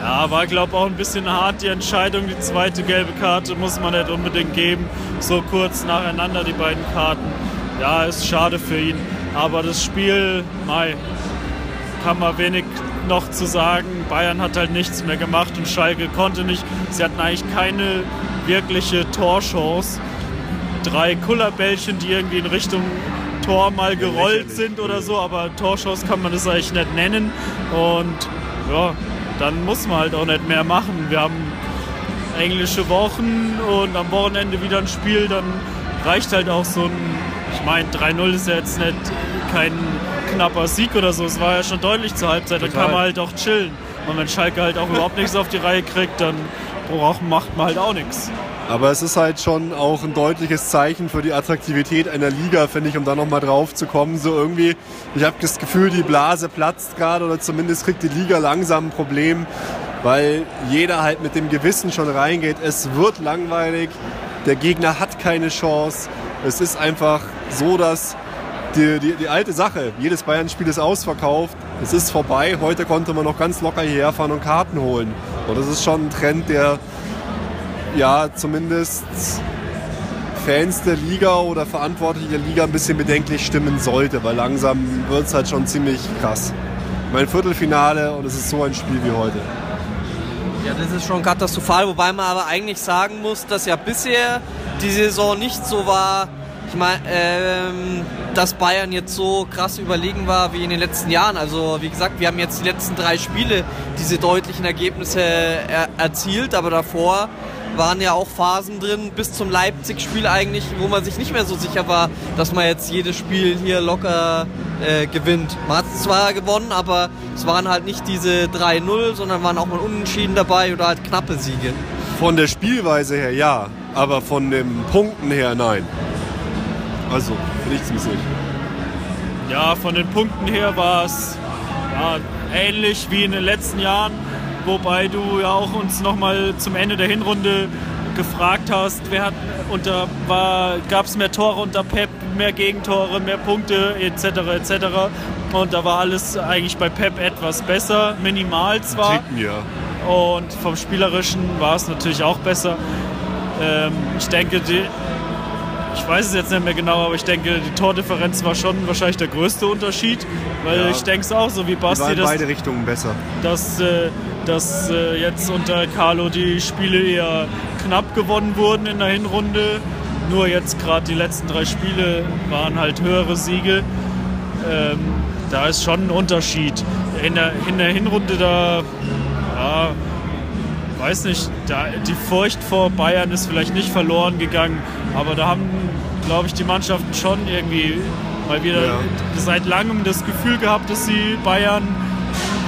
Ja, war glaube auch ein bisschen hart die Entscheidung. Die zweite gelbe Karte muss man nicht unbedingt geben. So kurz nacheinander die beiden Karten. Ja, ist schade für ihn. Aber das Spiel, Mai, kann man wenig noch zu sagen. Bayern hat halt nichts mehr gemacht und Schalke konnte nicht. Sie hatten eigentlich keine wirkliche Torchance. Drei Kullerbällchen, die irgendwie in Richtung Tor mal gerollt sind oder so, aber Torchance kann man das eigentlich nicht nennen. Und ja, dann muss man halt auch nicht mehr machen. Wir haben englische Wochen und am Wochenende wieder ein Spiel, dann reicht halt auch so ein, ich meine, 3-0 ist ja jetzt nicht kein knapper Sieg oder so, es war ja schon deutlich zur Halbzeit, Total. dann kann man halt auch chillen. Und wenn Schalke halt auch überhaupt nichts auf die Reihe kriegt, dann macht man halt auch nichts. Aber es ist halt schon auch ein deutliches Zeichen für die Attraktivität einer Liga, finde ich, um da nochmal drauf zu kommen. So irgendwie, ich habe das Gefühl, die Blase platzt gerade oder zumindest kriegt die Liga langsam ein Problem, weil jeder halt mit dem Gewissen schon reingeht. Es wird langweilig, der Gegner hat keine Chance. Es ist einfach so, dass die, die, die alte Sache, jedes Bayern-Spiel ist ausverkauft, es ist vorbei. Heute konnte man noch ganz locker hierher fahren und Karten holen. Und das ist schon ein Trend, der ja zumindest Fans der Liga oder Verantwortliche der Liga ein bisschen bedenklich stimmen sollte, weil langsam wird es halt schon ziemlich krass. Mein Viertelfinale und es ist so ein Spiel wie heute. Ja, das ist schon katastrophal, wobei man aber eigentlich sagen muss, dass ja bisher die Saison nicht so war, ich meine, ähm, dass Bayern jetzt so krass überlegen war wie in den letzten Jahren. Also wie gesagt, wir haben jetzt die letzten drei Spiele diese deutlichen Ergebnisse er erzielt, aber davor waren ja auch Phasen drin bis zum Leipzig-Spiel eigentlich, wo man sich nicht mehr so sicher war, dass man jetzt jedes Spiel hier locker äh, gewinnt. Man hat es zwar gewonnen, aber es waren halt nicht diese 3-0, sondern waren auch mal Unentschieden dabei oder halt knappe Siege. Von der Spielweise her ja, aber von den Punkten her nein. Also, nichts nicht. Ja, von den Punkten her war es ja, ähnlich wie in den letzten Jahren wobei du ja auch uns nochmal zum Ende der Hinrunde gefragt hast, wer hat unter war gab es mehr Tore unter Pep, mehr Gegentore, mehr Punkte etc. etc. Und da war alles eigentlich bei Pep etwas besser, minimal zwar. Ticken, ja. Und vom Spielerischen war es natürlich auch besser. Ähm, ich denke, die, ich weiß es jetzt nicht mehr genau, aber ich denke, die Tordifferenz war schon wahrscheinlich der größte Unterschied, weil ja. ich denke es auch, so wie Basti. Die beide Richtungen besser. Dass, äh, dass äh, jetzt unter Carlo die Spiele eher knapp gewonnen wurden in der Hinrunde nur jetzt gerade die letzten drei Spiele waren halt höhere Siege. Ähm, da ist schon ein Unterschied. In der, in der Hinrunde da, ja, weiß nicht, da, die Furcht vor Bayern ist vielleicht nicht verloren gegangen, aber da haben, glaube ich, die Mannschaften schon irgendwie mal wieder Ja. seit langem das Gefühl gehabt, dass sie Bayern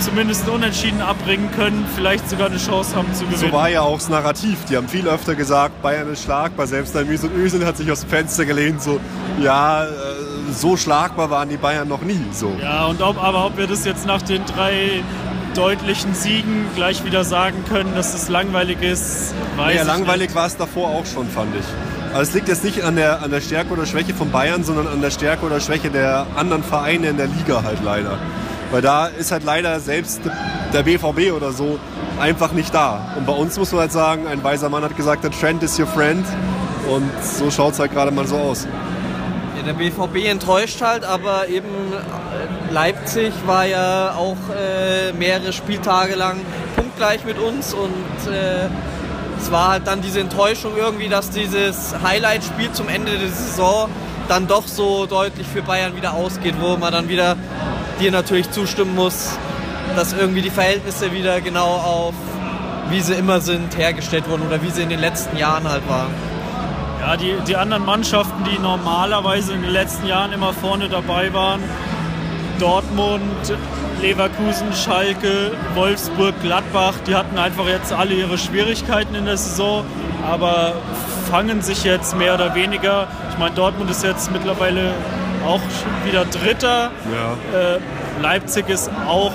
zumindest unentschieden abbringen können, vielleicht sogar eine Chance haben zu gewinnen. So war ja auch das Narrativ. Die haben viel öfter gesagt, Bayern ist schlagbar. Selbst der Mesut Özil hat sich aus dem Fenster gelehnt, so, ja, äh, so schlagbar waren die Bayern noch nie. So. Ja, und ob, aber ob wir das jetzt nach den drei deutlichen Siegen gleich wieder sagen können, dass es langweilig ist, weiß Ja, ich langweilig war es davor auch schon, fand ich. Aber es liegt jetzt nicht an der, an der Stärke oder Schwäche von Bayern, sondern an der Stärke oder Schwäche der anderen Vereine in der Liga halt leider. Weil da ist halt leider selbst der BVB oder so einfach nicht da. Und bei uns muss man halt sagen, ein weiser Mann hat gesagt, der Trend is your friend. Und so schaut es halt gerade mal so aus. Ja, der BVB enttäuscht halt, aber eben Leipzig war ja auch äh, mehrere Spieltage lang punktgleich mit uns und äh, es war halt dann diese Enttäuschung irgendwie, dass dieses Highlight-Spiel zum Ende der Saison dann doch so deutlich für Bayern wieder ausgeht, wo man dann wieder dir natürlich zustimmen muss, dass irgendwie die Verhältnisse wieder genau auf wie sie immer sind hergestellt wurden oder wie sie in den letzten Jahren halt waren. Ja, die, die anderen Mannschaften, die normalerweise in den letzten Jahren immer vorne dabei waren, Dortmund, Leverkusen, Schalke, Wolfsburg, Gladbach, die hatten einfach jetzt alle ihre Schwierigkeiten in der Saison, aber fangen sich jetzt mehr oder weniger. Ich meine, Dortmund ist jetzt mittlerweile auch wieder Dritter. Ja. Äh, Leipzig ist auch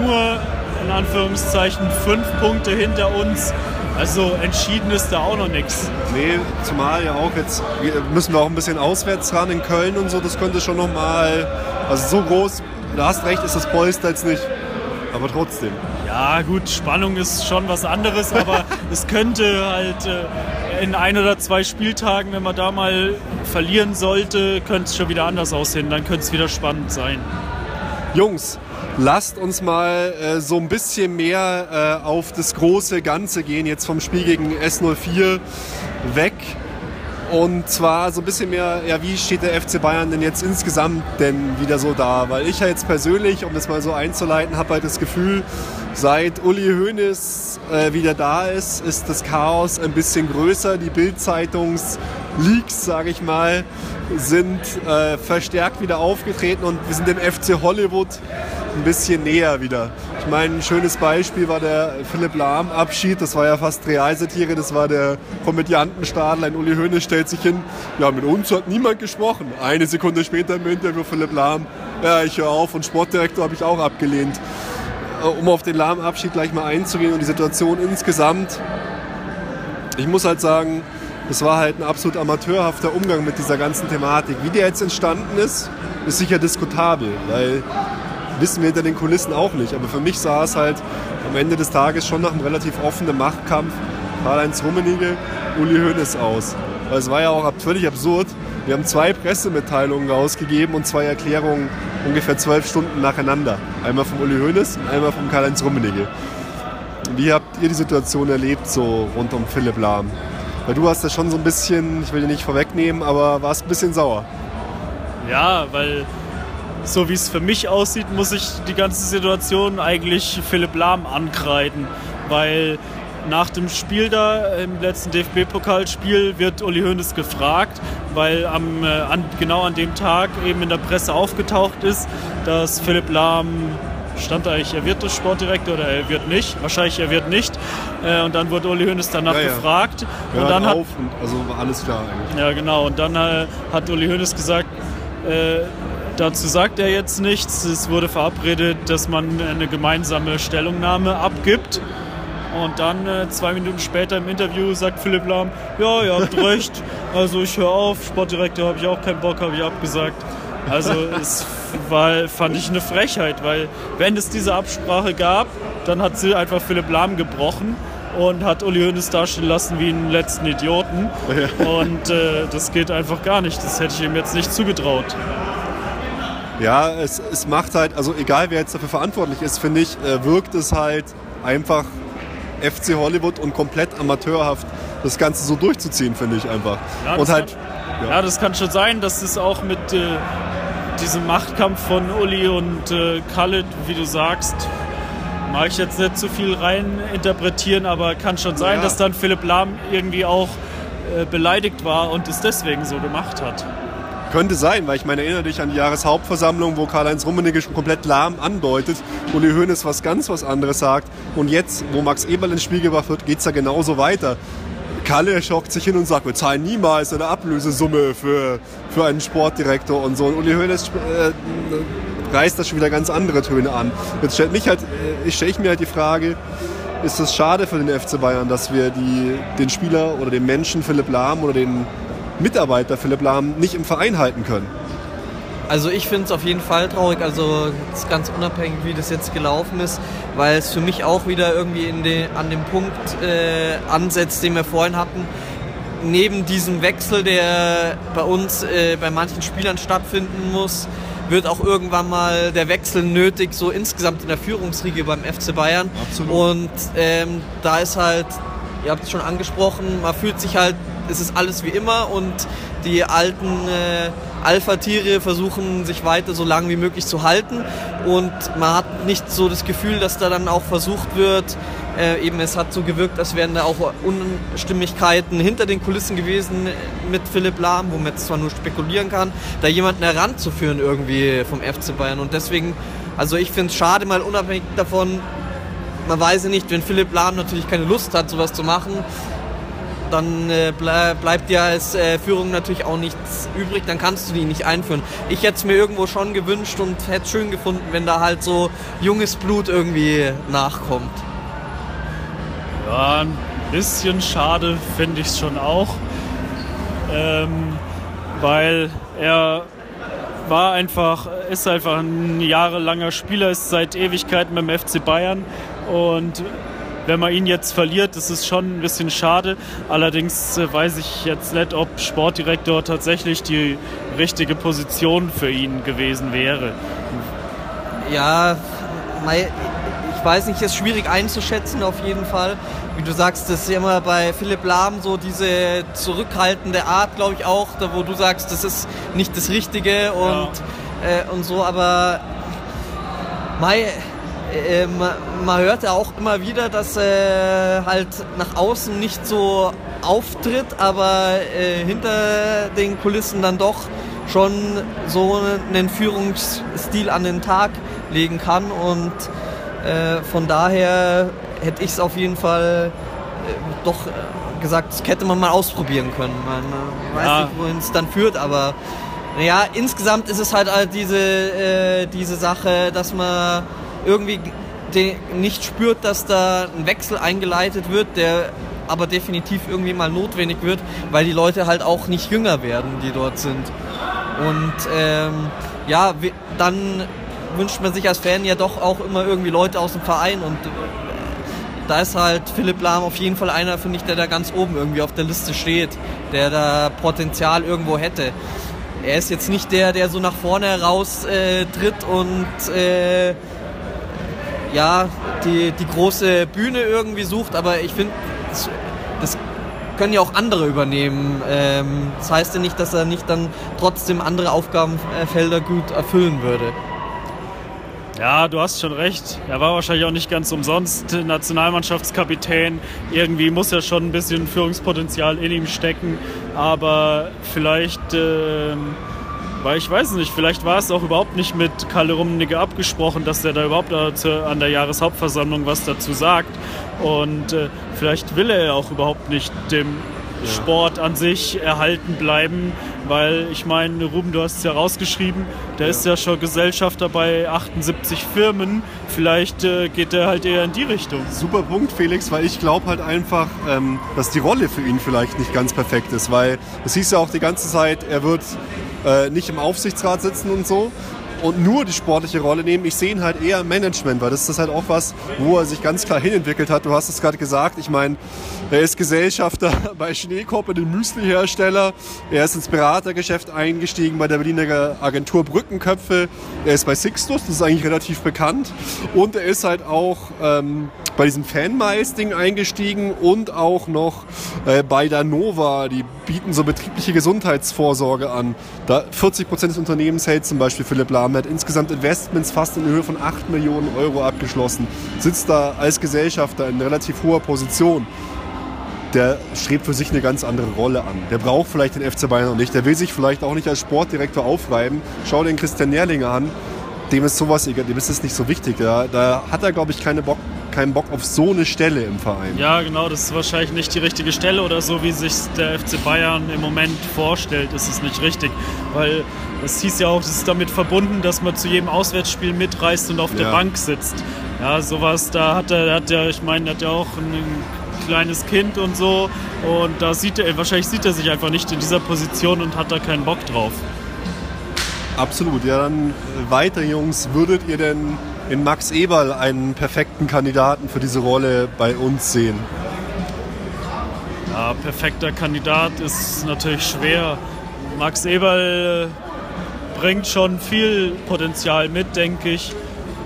nur in Anführungszeichen fünf Punkte hinter uns. Also entschieden ist da auch noch nichts. Nee, zumal ja auch jetzt müssen wir auch ein bisschen auswärts ran in Köln und so. Das könnte schon nochmal, also so groß, du hast recht, ist das Polster jetzt nicht. Aber trotzdem. Ja, gut, Spannung ist schon was anderes, aber es könnte halt äh, in ein oder zwei Spieltagen, wenn man da mal verlieren sollte, könnte es schon wieder anders aussehen. Dann könnte es wieder spannend sein. Jungs, lasst uns mal äh, so ein bisschen mehr äh, auf das große Ganze gehen, jetzt vom Spiel gegen S04 weg. Und zwar so ein bisschen mehr, ja, wie steht der FC Bayern denn jetzt insgesamt denn wieder so da? Weil ich ja jetzt persönlich, um das mal so einzuleiten, habe halt das Gefühl, seit Uli Hoeneß äh, wieder da ist, ist das Chaos ein bisschen größer. Die Bild-Zeitungs-Leaks, sage ich mal, sind äh, verstärkt wieder aufgetreten und wir sind dem FC Hollywood ein bisschen näher wieder. Ich meine, ein schönes Beispiel war der Philipp Lahm-Abschied. Das war ja fast Realsatire. Das war der Komödiantenstadler. Ein Uli Hoeneß stellt sich hin. Ja, mit uns hat niemand gesprochen. Eine Sekunde später im Interview Philipp Lahm. Ja, ich höre auf. Und Sportdirektor habe ich auch abgelehnt. Äh, Um auf den Lahm-Abschied gleich mal einzugehen und die Situation insgesamt. Ich muss halt sagen, das war halt ein absolut amateurhafter Umgang mit dieser ganzen Thematik. Wie der jetzt entstanden ist, ist sicher diskutabel, weil wissen wir hinter den Kulissen auch nicht. Aber für mich sah es halt am Ende des Tages schon nach einem relativ offenen Machtkampf Karl-Heinz Rummenigge, Uli Hoeneß aus. Weil es war ja auch völlig absurd. Wir haben zwei Pressemitteilungen rausgegeben und zwei Erklärungen ungefähr zwölf Stunden nacheinander. Einmal vom Uli Hoeneß und einmal vom Karl-Heinz Rummenigge. Wie habt ihr die Situation erlebt, so rund um Philipp Lahm? Weil du hast ja schon so ein bisschen, ich will dir nicht vorwegnehmen, aber warst ein bisschen sauer. Ja, weil so wie es für mich aussieht, muss ich die ganze Situation eigentlich Philipp Lahm ankreiden, weil nach dem Spiel da, im letzten DFB-Pokalspiel, wird Uli Hoeneß gefragt, weil am, äh, an, genau an dem Tag eben in der Presse aufgetaucht ist, dass Philipp Lahm stand da eigentlich, er wird das Sportdirektor oder er wird nicht, wahrscheinlich er wird nicht. Äh, und dann wurde Uli Hoeneß danach Ja, ja. gefragt. Hört und dann hat, auf und also war alles klar eigentlich. ja, genau. Und dann äh, hat Uli Hoeneß gesagt, äh, dazu sagt er jetzt nichts. Es wurde verabredet, dass man eine gemeinsame Stellungnahme abgibt. Und dann äh, zwei Minuten später im Interview sagt Philipp Lahm, ja, ihr habt recht, also ich höre auf, Sportdirektor habe ich auch keinen Bock, habe ich abgesagt. Also es war, fand ich eine Frechheit, weil wenn es diese Absprache gab, dann hat sie einfach Philipp Lahm gebrochen und hat Uli Hoeneß dastehen lassen wie einen letzten Idioten. Und äh, das geht einfach gar nicht. Das hätte ich ihm jetzt nicht zugetraut. Ja, es, es macht halt, also egal wer jetzt dafür verantwortlich ist, finde ich, äh, wirkt es halt einfach FC Hollywood und komplett amateurhaft das Ganze so durchzuziehen, finde ich einfach. Ja, und das halt, kann, ja. das kann schon sein, dass es auch mit äh, diesem Machtkampf von Uli und äh, Khaled, wie du sagst, mag ich jetzt nicht zu viel rein interpretieren, aber kann schon sein, Ja. dass dann Philipp Lahm irgendwie auch äh, beleidigt war und es deswegen so gemacht hat. Könnte sein, weil ich meine, erinnere dich an die Jahreshauptversammlung, wo Karl-Heinz Rummenigge schon komplett lahm andeutet, Uli Hoeneß was ganz was anderes sagt. Und jetzt, wo Max Eberl ins Spiel gebracht wird, geht es ja genauso weiter. Kalle schockt sich hin und sagt, wir zahlen niemals eine Ablösesumme für, für einen Sportdirektor und so. Und Uli Hoeneß äh, reißt das schon wieder ganz andere Töne an. Jetzt stellt mich halt, äh, stelle ich mir halt die Frage, ist es schade für den FC Bayern, dass wir die, den Spieler oder den Menschen Philipp Lahm oder den Mitarbeiter Philipp Lahm nicht im Verein halten können? Also ich finde es auf jeden Fall traurig, also ganz unabhängig, wie das jetzt gelaufen ist, weil es für mich auch wieder irgendwie den, an dem Punkt äh, ansetzt, den wir vorhin hatten. Neben diesem Wechsel, der bei uns äh, bei manchen Spielern stattfinden muss, wird auch irgendwann mal der Wechsel nötig, so insgesamt in der Führungsriege beim FC Bayern. Absolut. Und ähm, da ist halt, ihr habt es schon angesprochen, man fühlt sich halt, es ist alles wie immer und die alten äh, Alpha-Tiere versuchen sich weiter so lange wie möglich zu halten. Und man hat nicht so das Gefühl, dass da dann auch versucht wird, äh, eben es hat so gewirkt, als wären da auch Unstimmigkeiten hinter den Kulissen gewesen mit Philipp Lahm, wo man jetzt zwar nur spekulieren kann, da jemanden heranzuführen irgendwie vom FC Bayern. Und deswegen, also ich finde es schade, mal unabhängig davon, man weiß ja nicht, wenn Philipp Lahm natürlich keine Lust hat, sowas zu machen, dann äh, ble bleibt dir als äh, Führung natürlich auch nichts übrig, dann kannst du die nicht einführen. Ich hätte es mir irgendwo schon gewünscht und hätte es schön gefunden, wenn da halt so junges Blut irgendwie nachkommt. Ja, ein bisschen schade finde ich es schon auch, ähm, weil er war einfach, ist einfach ein jahrelanger Spieler, ist seit Ewigkeiten beim FC Bayern und wenn man ihn jetzt verliert, das ist schon ein bisschen schade. Allerdings äh, weiß ich jetzt nicht, ob Sportdirektor tatsächlich die richtige Position für ihn gewesen wäre. Ja, ich weiß nicht, ist schwierig einzuschätzen auf jeden Fall. Wie du sagst, das ist ja immer bei Philipp Lahm so diese zurückhaltende Art, glaube ich auch, da wo du sagst, das ist nicht das Richtige und, äh, und so, aber mei, äh, man, man hört ja auch immer wieder, dass er halt nach außen nicht so auftritt, aber äh, hinter den Kulissen dann doch schon so einen Führungsstil an den Tag legen kann und äh, von daher hätte ich es auf jeden Fall äh, doch äh, gesagt, das hätte man mal ausprobieren können. Man äh, weiß Ja. nicht, wohin es dann führt, aber naja, insgesamt ist es halt, halt diese, äh, diese Sache, dass man irgendwie nicht spürt, dass da ein Wechsel eingeleitet wird, der aber definitiv irgendwie mal notwendig wird, weil die Leute halt auch nicht jünger werden, die dort sind. Und ähm, ja, dann wünscht man sich als Fan ja doch auch immer irgendwie Leute aus dem Verein und äh, da ist halt Philipp Lahm auf jeden Fall einer, finde ich, der da ganz oben irgendwie auf der Liste steht, der da Potenzial irgendwo hätte. Er ist jetzt nicht der, der so nach vorne heraus äh, tritt und äh, ja, die, die große Bühne irgendwie sucht, aber ich finde, das, das können ja auch andere übernehmen. Ähm, das heißt ja nicht, dass er nicht dann trotzdem andere Aufgabenfelder gut erfüllen würde. Ja, du hast schon recht. Er war wahrscheinlich auch nicht ganz umsonst Nationalmannschaftskapitän. Irgendwie muss ja schon ein bisschen Führungspotenzial in ihm stecken. Aber vielleicht, ähm, weil ich weiß nicht, vielleicht war es auch überhaupt nicht mit Kalle Rummenigge abgesprochen, dass er da überhaupt an der Jahreshauptversammlung was dazu sagt. Und äh, vielleicht will er ja auch überhaupt nicht dem Sport an sich erhalten bleiben, weil ich meine, Ruben, du hast es ja rausgeschrieben, der ist ja schon Gesellschafter bei 78 Firmen. Vielleicht äh, geht er halt eher in die Richtung. Super Punkt, Felix, weil ich glaube halt einfach, ähm, dass die Rolle für ihn vielleicht nicht ganz perfekt ist, weil es hieß ja auch die ganze Zeit, er wird äh, nicht im Aufsichtsrat sitzen und so und nur die sportliche Rolle nehmen. Ich sehe ihn halt eher im Management, weil das ist halt auch was, wo er sich ganz klar hinentwickelt hat. Du hast es gerade gesagt, ich meine, er ist Gesellschafter bei Schneekoppe, dem Müsli-Hersteller. Er ist ins Beratergeschäft eingestiegen bei der Berliner Agentur Brückenköpfe. Er ist bei Sixtus, das ist eigentlich relativ bekannt. Und er ist halt auch ähm, bei diesem Fanmiles-Ding eingestiegen und auch noch äh, bei Nova. Die bieten so betriebliche Gesundheitsvorsorge an. Da 40 Prozent des Unternehmens hält zum Beispiel Philipp Lahm. Hat insgesamt Investments fast in Höhe von 8 Millionen Euro abgeschlossen. Sitzt da als Gesellschafter in relativ hoher Position der strebt für sich eine ganz andere Rolle an. Der braucht vielleicht den FC Bayern noch nicht. Der will sich vielleicht auch nicht als Sportdirektor aufreiben. Schau den Christian Nährlinger an. Dem ist sowas dem ist es nicht so wichtig. Da, da hat er, glaube ich, keine Bock, keinen Bock auf so eine Stelle im Verein. Ja, genau, das ist wahrscheinlich nicht die richtige Stelle oder so, wie sich der FC Bayern im Moment vorstellt, ist es nicht richtig. Weil es hieß ja auch, es ist damit verbunden, dass man zu jedem Auswärtsspiel mitreist und auf ja. der Bank sitzt. Ja, sowas, da hat er, hat er ich meine, hat er auch einen kleines Kind und so. Und da sieht er, wahrscheinlich sieht er sich einfach nicht in dieser Position und hat da keinen Bock drauf. Absolut. Ja, dann weiter, Jungs. Würdet ihr denn in Max Eberl einen perfekten Kandidaten für diese Rolle bei uns sehen? Ja, perfekter Kandidat ist natürlich schwer. Max Eberl bringt schon viel Potenzial mit, denke ich.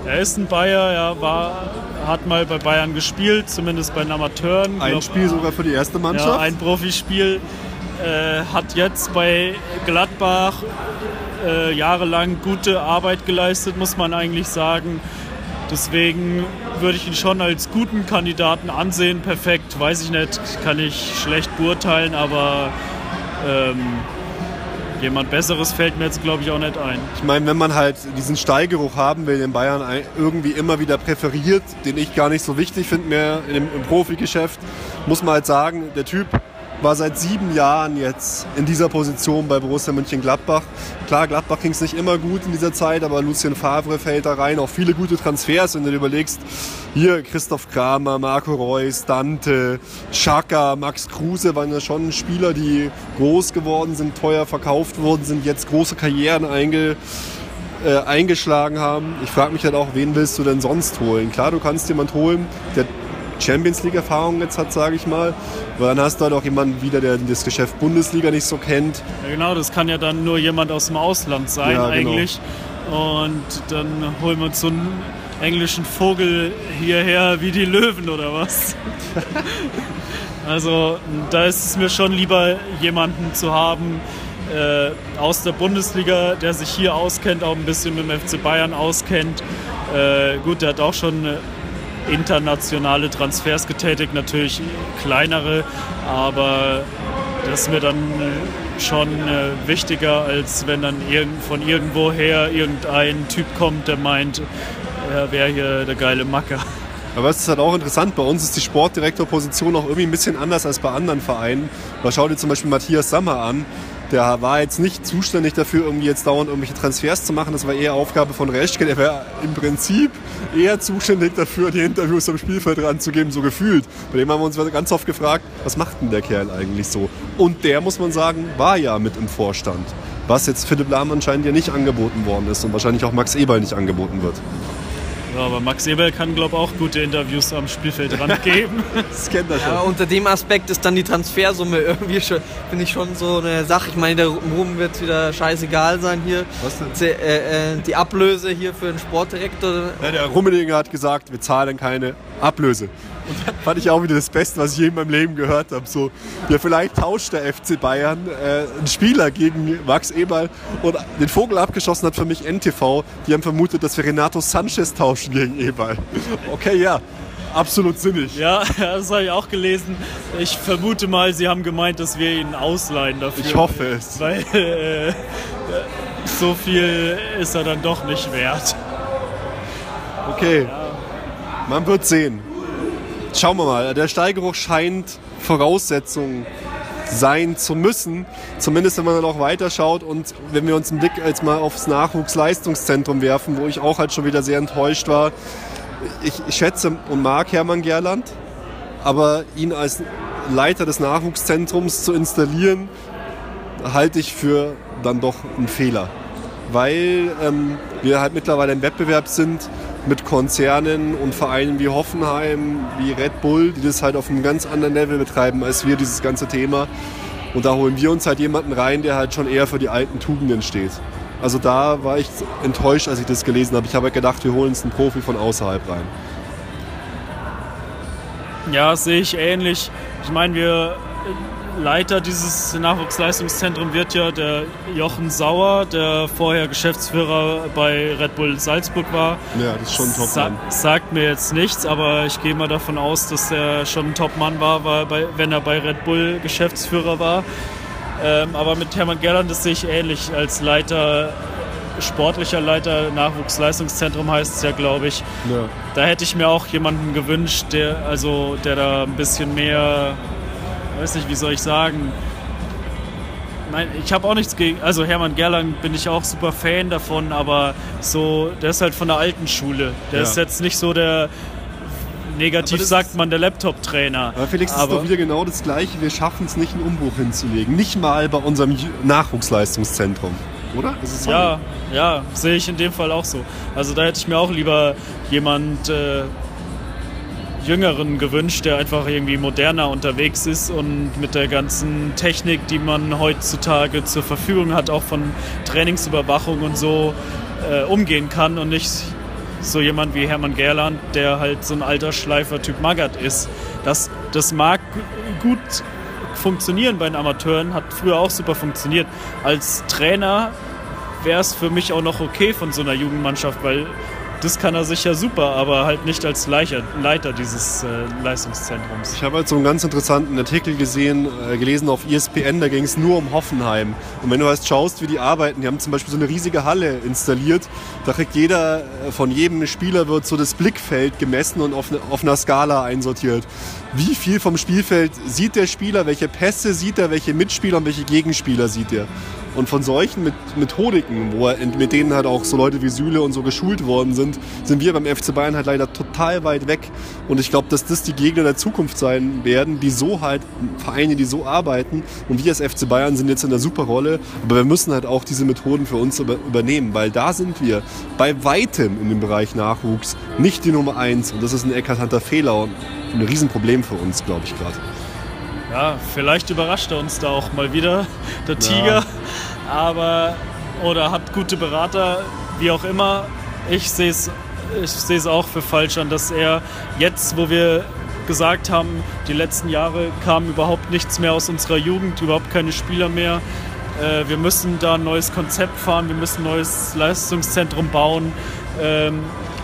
Er ist ein Bayer, er war hat mal bei Bayern gespielt, zumindest bei den Amateuren. Ein glaub, Spiel sogar für die erste Mannschaft? Ja, ein Profispiel. Äh, hat jetzt bei Gladbach äh, jahrelang gute Arbeit geleistet, muss man eigentlich sagen. Deswegen würde ich ihn schon als guten Kandidaten ansehen. Perfekt, weiß ich nicht, kann ich schlecht beurteilen, aber ähm, Jemand Besseres fällt mir jetzt, glaube ich, auch nicht ein. Ich meine, wenn man halt diesen Steigeruch haben will, den Bayern irgendwie immer wieder präferiert, den ich gar nicht so wichtig finde mehr im, im Profigeschäft, muss man halt sagen, der Typ war seit sieben Jahren jetzt in dieser Position bei Borussia Mönchengladbach. Klar, Gladbach ging es nicht immer gut in dieser Zeit, aber Lucien Favre fällt da rein. Auch viele gute Transfers, wenn du dir überlegst, hier Christoph Kramer, Marco Reus, Dante, Schaka, Max Kruse waren ja schon Spieler, die groß geworden sind, teuer verkauft worden sind, jetzt große Karrieren einge äh, eingeschlagen haben. Ich frage mich halt auch, wen willst du denn sonst holen? Klar, du kannst jemand holen, der Champions League-Erfahrung jetzt hat, sage ich mal. Aber dann hast du halt auch jemanden wieder, der das Geschäft Bundesliga nicht so kennt. Ja, genau, das kann ja dann nur jemand aus dem Ausland sein ja, genau. eigentlich. Und dann holen wir uns so einen englischen Vogel hierher wie die Löwen oder was. also da ist es mir schon lieber, jemanden zu haben, äh, aus der Bundesliga, der sich hier auskennt, auch ein bisschen mit dem FC Bayern auskennt. Äh, gut, der hat auch schon internationale Transfers getätigt, natürlich kleinere, aber das ist mir dann schon äh, wichtiger, als wenn dann von irgendwoher irgendein Typ kommt, der meint, er wäre hier der geile Macker. Aber es ist halt auch interessant, bei uns ist die Sportdirektorposition auch irgendwie ein bisschen anders als bei anderen Vereinen. Man schaut dir zum Beispiel Matthias Sammer an, der war jetzt nicht zuständig dafür, irgendwie jetzt dauernd irgendwelche Transfers zu machen. Das war eher Aufgabe von Reschke. Der wäre im Prinzip eher zuständig dafür, die Interviews am Spielfeld ranzugeben, so gefühlt. Bei dem haben wir uns ganz oft gefragt, was macht denn der Kerl eigentlich so? Und der, muss man sagen, war ja mit im Vorstand. Was jetzt Philipp Lahm anscheinend ja nicht angeboten worden ist und wahrscheinlich auch Max Eberl nicht angeboten wird. Ja, aber Max Ebel kann, glaube ich, auch gute Interviews am Spielfeldrand geben. das kennt er schon. Ja, unter dem Aspekt ist dann die Transfersumme irgendwie schon, finde ich schon so eine Sache. Ich meine, der Ruhm wird wieder scheißegal sein hier. Was denn? Äh, äh, die Ablöse hier für den Sportdirektor. Ja, der Rummeliger hat gesagt, wir zahlen keine Ablöse. Fand ich auch wieder das Beste, was ich je in meinem Leben gehört habe. So, ja, vielleicht tauscht der FC Bayern äh, einen Spieler gegen Max Eberl und den Vogel abgeschossen hat für mich NTV. Die haben vermutet, dass wir Renato Sanchez tauschen gegen Eberl. Okay, ja. Absolut sinnig. Ja, das habe ich auch gelesen. Ich vermute mal, sie haben gemeint, dass wir ihn ausleihen dafür. Ich hoffe es. Weil äh, so viel ist er dann doch nicht wert. Okay. Man wird sehen. Schauen wir mal. Der Steigeruch scheint Voraussetzung sein zu müssen. Zumindest wenn man dann auch weiterschaut und wenn wir uns einen Blick jetzt mal aufs Nachwuchsleistungszentrum werfen, wo ich auch halt schon wieder sehr enttäuscht war. Ich, ich schätze und mag Hermann Gerland, aber ihn als Leiter des Nachwuchszentrums zu installieren, halte ich für dann doch einen Fehler. Weil ähm, wir halt mittlerweile im Wettbewerb sind mit Konzernen und Vereinen wie Hoffenheim, wie Red Bull, die das halt auf einem ganz anderen Level betreiben als wir, dieses ganze Thema. Und da holen wir uns halt jemanden rein, der halt schon eher für die alten Tugenden steht. Also da war ich enttäuscht, als ich das gelesen habe. Ich habe halt gedacht, wir holen uns einen Profi von außerhalb rein. Ja, sehe ich ähnlich. Ich meine, wir Leiter dieses Nachwuchsleistungszentrum wird ja der Jochen Sauer, der vorher Geschäftsführer bei Red Bull Salzburg war. Ja, das ist schon ein Top-Mann. Sa sagt mir jetzt nichts, aber ich gehe mal davon aus, dass er schon ein Top-Mann war, war bei, wenn er bei Red Bull Geschäftsführer war. Ähm, aber mit Hermann Gerland, das sehe ich ähnlich als Leiter sportlicher Leiter Nachwuchsleistungszentrum heißt es ja, glaube ich. Ja. Da hätte ich mir auch jemanden gewünscht, der, also, der da ein bisschen mehr, weiß nicht, wie soll ich sagen, Nein, ich habe auch nichts gegen. Also Hermann Gerland bin ich auch super Fan davon, aber so, der ist halt von der alten Schule. Der Ja. ist jetzt nicht so der. Negativ sagt man der Laptop-Trainer. Aber Felix, es ist Aber- doch wieder genau das Gleiche. Wir schaffen es nicht, einen Umbruch hinzulegen. Nicht mal bei unserem Nachwuchsleistungszentrum. Oder? Ja, ja, sehe ich in dem Fall auch so. Also da hätte ich mir auch lieber jemand äh, Jüngeren gewünscht, der einfach irgendwie moderner unterwegs ist und mit der ganzen Technik, die man heutzutage zur Verfügung hat, auch von Trainingsüberwachung und so äh, umgehen kann und nicht so jemand wie Hermann Gerland, der halt so ein alter Schleifer-Typ Magath ist. Das, das mag gu- gut funktionieren bei den Amateuren, hat früher auch super funktioniert. Als Trainer wäre es für mich auch noch okay von so einer Jugendmannschaft, weil das kann er sicher super, aber halt nicht als Leiter, Leiter dieses äh, Leistungszentrums. Ich habe halt so einen ganz interessanten Artikel gesehen, äh, gelesen auf ESPN, da ging es nur um Hoffenheim. Und wenn du halt schaust, wie die arbeiten, die haben zum Beispiel so eine riesige Halle installiert. Da kriegt jeder, äh, von jedem Spieler wird so das Blickfeld gemessen und auf, ne, auf einer Skala einsortiert. Wie viel vom Spielfeld sieht der Spieler, welche Pässe sieht er, welche Mitspieler und welche Gegenspieler sieht er. Und von solchen Met- Methodiken, wo er, mit denen halt auch so Leute wie Süle und so geschult worden sind, sind wir beim FC Bayern halt leider total weit weg. Und ich glaube, dass das die Gegner der Zukunft sein werden, die so halt, Vereine, die so arbeiten. Und wir als FC Bayern sind jetzt in der super Rolle. Aber wir müssen halt auch diese Methoden für uns über, übernehmen, weil da sind wir bei weitem in dem Bereich Nachwuchs nicht die Nummer eins. Und das ist ein eklatanter Fehler und ein Riesenproblem für uns, glaube ich gerade. Ja, vielleicht überrascht er uns da auch mal wieder, der Tiger. Aber, oder hat gute Berater, wie auch immer. Ich sehe es ich sehe es auch für falsch an, dass er jetzt, wo wir gesagt haben, die letzten Jahre kam überhaupt nichts mehr aus unserer Jugend, überhaupt keine Spieler mehr. Äh, wir müssen da ein neues Konzept fahren, wir müssen ein neues Leistungszentrum bauen. Ähm,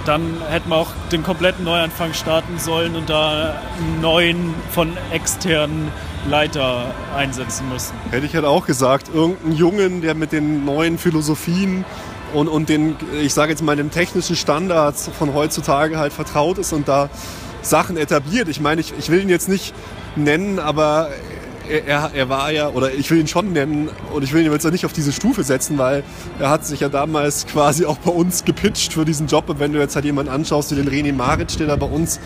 dann hätten wir auch den kompletten Neuanfang starten sollen und da einen neuen von externen Leiter einsetzen müssen. Hätte ich halt auch gesagt, irgendeinen Jungen, der mit den neuen Philosophien und, und den, ich sage jetzt mal, den technischen Standards von heutzutage halt vertraut ist und da Sachen etabliert. Ich meine, ich, ich will ihn jetzt nicht nennen, aber er, er, war ja, oder ich will ihn schon nennen und ich will ihn jetzt ja nicht auf diese Stufe setzen, weil er hat sich ja damals quasi auch bei uns gepitcht für diesen Job. Und wenn du jetzt halt jemanden anschaust, wie den René Maric, der da bei uns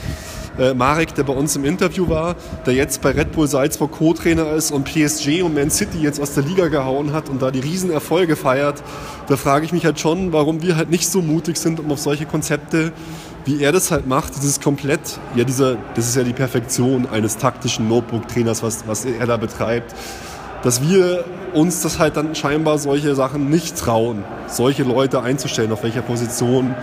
äh, Marek, der bei uns im Interview war, der jetzt bei Red Bull Salzburg Co-Trainer ist und PSG und Man City jetzt aus der Liga gehauen hat und da die Riesenerfolge feiert, da frage ich mich halt schon, warum wir halt nicht so mutig sind, um auf solche Konzepte, wie er das halt macht, dieses komplett, ja, dieser, das ist ja die Perfektion eines taktischen Notebook-Trainers, was, was er da betreibt, dass wir uns das halt dann scheinbar solche Sachen nicht trauen, solche Leute einzustellen, auf welcher Position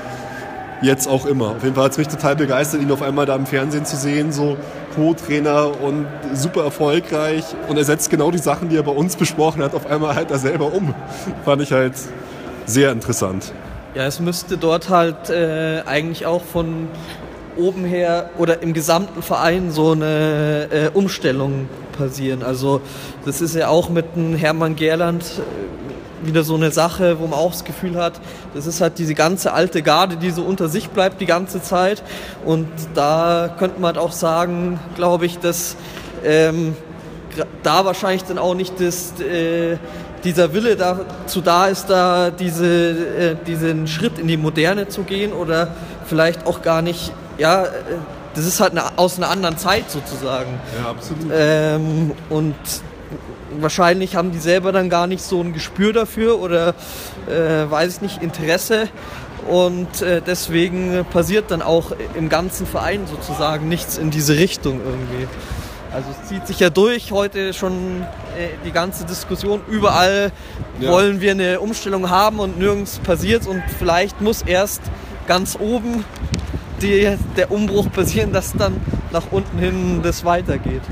jetzt auch immer. Auf jeden Fall hat es mich total begeistert, ihn auf einmal da im Fernsehen zu sehen, so Co-Trainer und super erfolgreich. Und er setzt genau die Sachen, die er bei uns besprochen hat, auf einmal halt da selber um. Fand ich halt sehr interessant. Ja, es müsste dort halt äh, eigentlich auch von oben her oder im gesamten Verein so eine äh, Umstellung passieren. Also das ist ja auch mit dem Hermann Gerland äh, wieder so eine Sache, wo man auch das Gefühl hat, das ist halt diese ganze alte Garde, die so unter sich bleibt die ganze Zeit. Und da könnte man halt auch sagen, glaube ich, dass ähm, da wahrscheinlich dann auch nicht das, äh, dieser Wille dazu da ist, da diese, äh, diesen Schritt in die Moderne zu gehen oder vielleicht auch gar nicht, ja, äh, das ist halt eine, aus einer anderen Zeit sozusagen. Ja, absolut. Ähm, und wahrscheinlich haben die selber dann gar nicht so ein Gespür dafür oder äh, weiß ich nicht, Interesse. Und äh, deswegen passiert dann auch im ganzen Verein sozusagen nichts in diese Richtung irgendwie. Also es zieht sich ja durch heute schon äh, die ganze Diskussion. Überall Ja. wollen wir eine Umstellung haben und nirgends passiert und vielleicht muss erst ganz oben die, der Umbruch passieren, dass dann nach unten hin das weitergeht.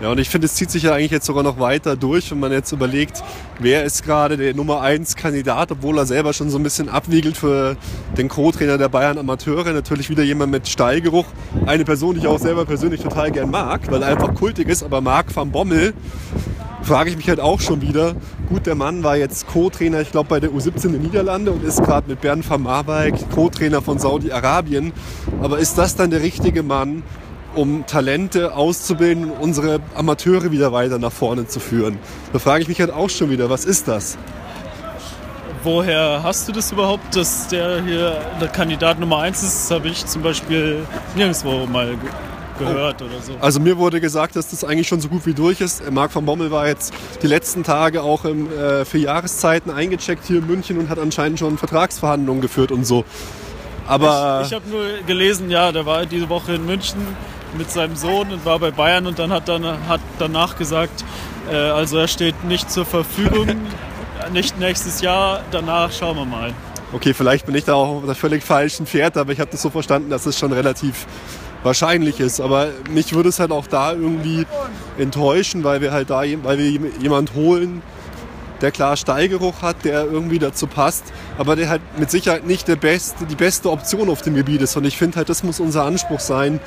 Ja, und ich finde, es zieht sich ja eigentlich jetzt sogar noch weiter durch, wenn man jetzt überlegt, wer ist gerade der Nummer 1 Kandidat, obwohl er selber schon so ein bisschen abwiegelt für den Co-Trainer der Bayern Amateure. Natürlich wieder jemand mit Stallgeruch. Eine Person, die ich auch selber persönlich total gern mag, weil er einfach kultig ist, aber Marc van Bommel frage ich mich halt auch schon wieder. Gut, der Mann war jetzt Co-Trainer, ich glaube, bei der U17 in den Niederlande und ist gerade mit Bernd van Marwijk Co-Trainer von Saudi-Arabien. Aber ist das dann der richtige Mann, um Talente auszubilden und unsere Amateure wieder weiter nach vorne zu führen. Da frage ich mich halt auch schon wieder, was ist das? Woher hast du das überhaupt, dass der hier der Kandidat Nummer 1 ist? Das habe ich zum Beispiel nirgendwo mal gehört oder so. Also mir wurde gesagt, dass das eigentlich schon so gut wie durch ist. Marc van Bommel war jetzt die letzten Tage auch im, äh, für Jahreszeiten eingecheckt hier in München und hat anscheinend schon Vertragsverhandlungen geführt und so. Aber ich, ich habe nur gelesen, ja, der war diese Woche in München mit seinem Sohn und war bei Bayern und dann hat, dann, hat danach gesagt, äh, also er steht nicht zur Verfügung, nicht nächstes Jahr, danach schauen wir mal. Okay, vielleicht bin ich da auch auf der völlig falschen Pferd, aber ich habe das so verstanden, dass es schon relativ wahrscheinlich ist. Aber mich würde es halt auch da irgendwie enttäuschen, weil wir halt da, weil wir jemand holen, der klar Steigeruch hat, der irgendwie dazu passt, aber der halt mit Sicherheit nicht der beste, die beste Option auf dem Gebiet ist. Und ich finde halt, das muss unser Anspruch sein,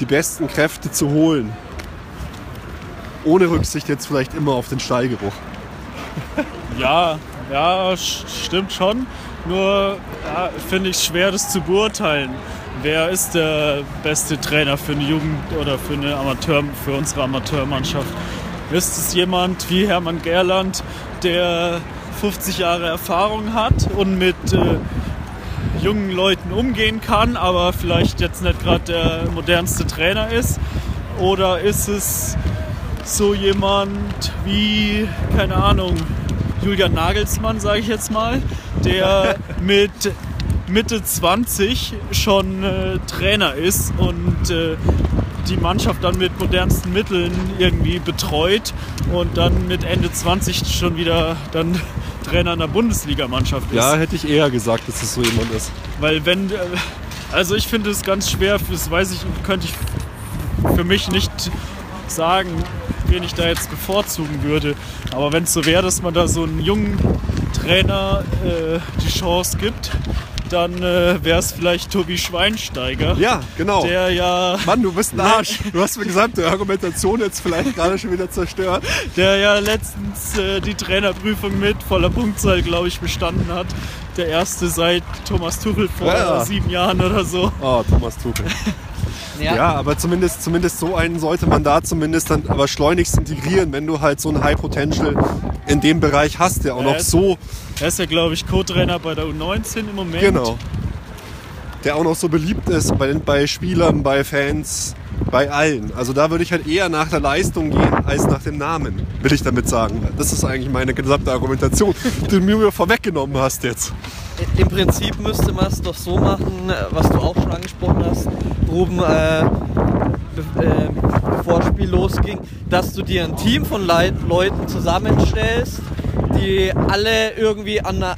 die besten Kräfte zu holen. Ohne Rücksicht jetzt vielleicht immer auf den Stallgeruch. Ja, ja, stimmt schon. Nur ja, finde ich schwer, das zu beurteilen. Wer ist der beste Trainer für eine Jugend oder für eine Amateur, für unsere Amateurmannschaft? Ist es jemand wie Hermann Gerland, der 50 Jahre Erfahrung hat und mit äh, jungen Leuten umgehen kann, aber vielleicht jetzt nicht gerade der modernste Trainer ist? Oder ist es so jemand wie, keine Ahnung, Julian Nagelsmann, sage ich jetzt mal, der mit Mitte 20 schon äh, Trainer ist und äh, die Mannschaft dann mit modernsten Mitteln irgendwie betreut und dann mit Ende 20 schon wieder dann Trainer einer Bundesligamannschaft ist. Ja, hätte ich eher gesagt, dass es so jemand ist. Weil wenn, äh, also ich finde es ganz schwer, das weiß ich, könnte ich für mich nicht sagen, wen ich da jetzt bevorzugen würde. Aber wenn es so wäre, dass man da so einen jungen Trainer äh, die Chance gibt, dann äh, wäre es vielleicht Tobi Schweinsteiger. Ja, genau. Der ja. Mann, du bist ein Arsch. Du hast mir gesagt, die Argumentation jetzt vielleicht gerade schon wieder zerstört. Der ja letztens äh, die Trainerprüfung mit voller Punktzahl, glaube ich, bestanden hat. Der erste seit Thomas Tuchel vor ja. sieben Jahren oder so. Oh, Thomas Tuchel. Ja. ja. aber zumindest, zumindest so einen sollte man da zumindest dann aber schleunigst integrieren, wenn du halt so ein High Potential in dem Bereich hast, der auch noch so. Er ist ja, glaube ich, Co-Trainer bei der U19 im Moment. Genau. Der auch noch so beliebt ist bei, bei Spielern, bei Fans, bei allen. Also da würde ich halt eher nach der Leistung gehen als nach dem Namen, will ich damit sagen. Das ist eigentlich meine gesamte Argumentation, die du mir vorweggenommen hast jetzt. Im Prinzip müsste man es doch so machen, was du auch schon angesprochen hast, Ruben, äh, be äh, bevor das Spiel losging, dass du dir ein Team von Leit Leuten zusammenstellst, die alle irgendwie an einer,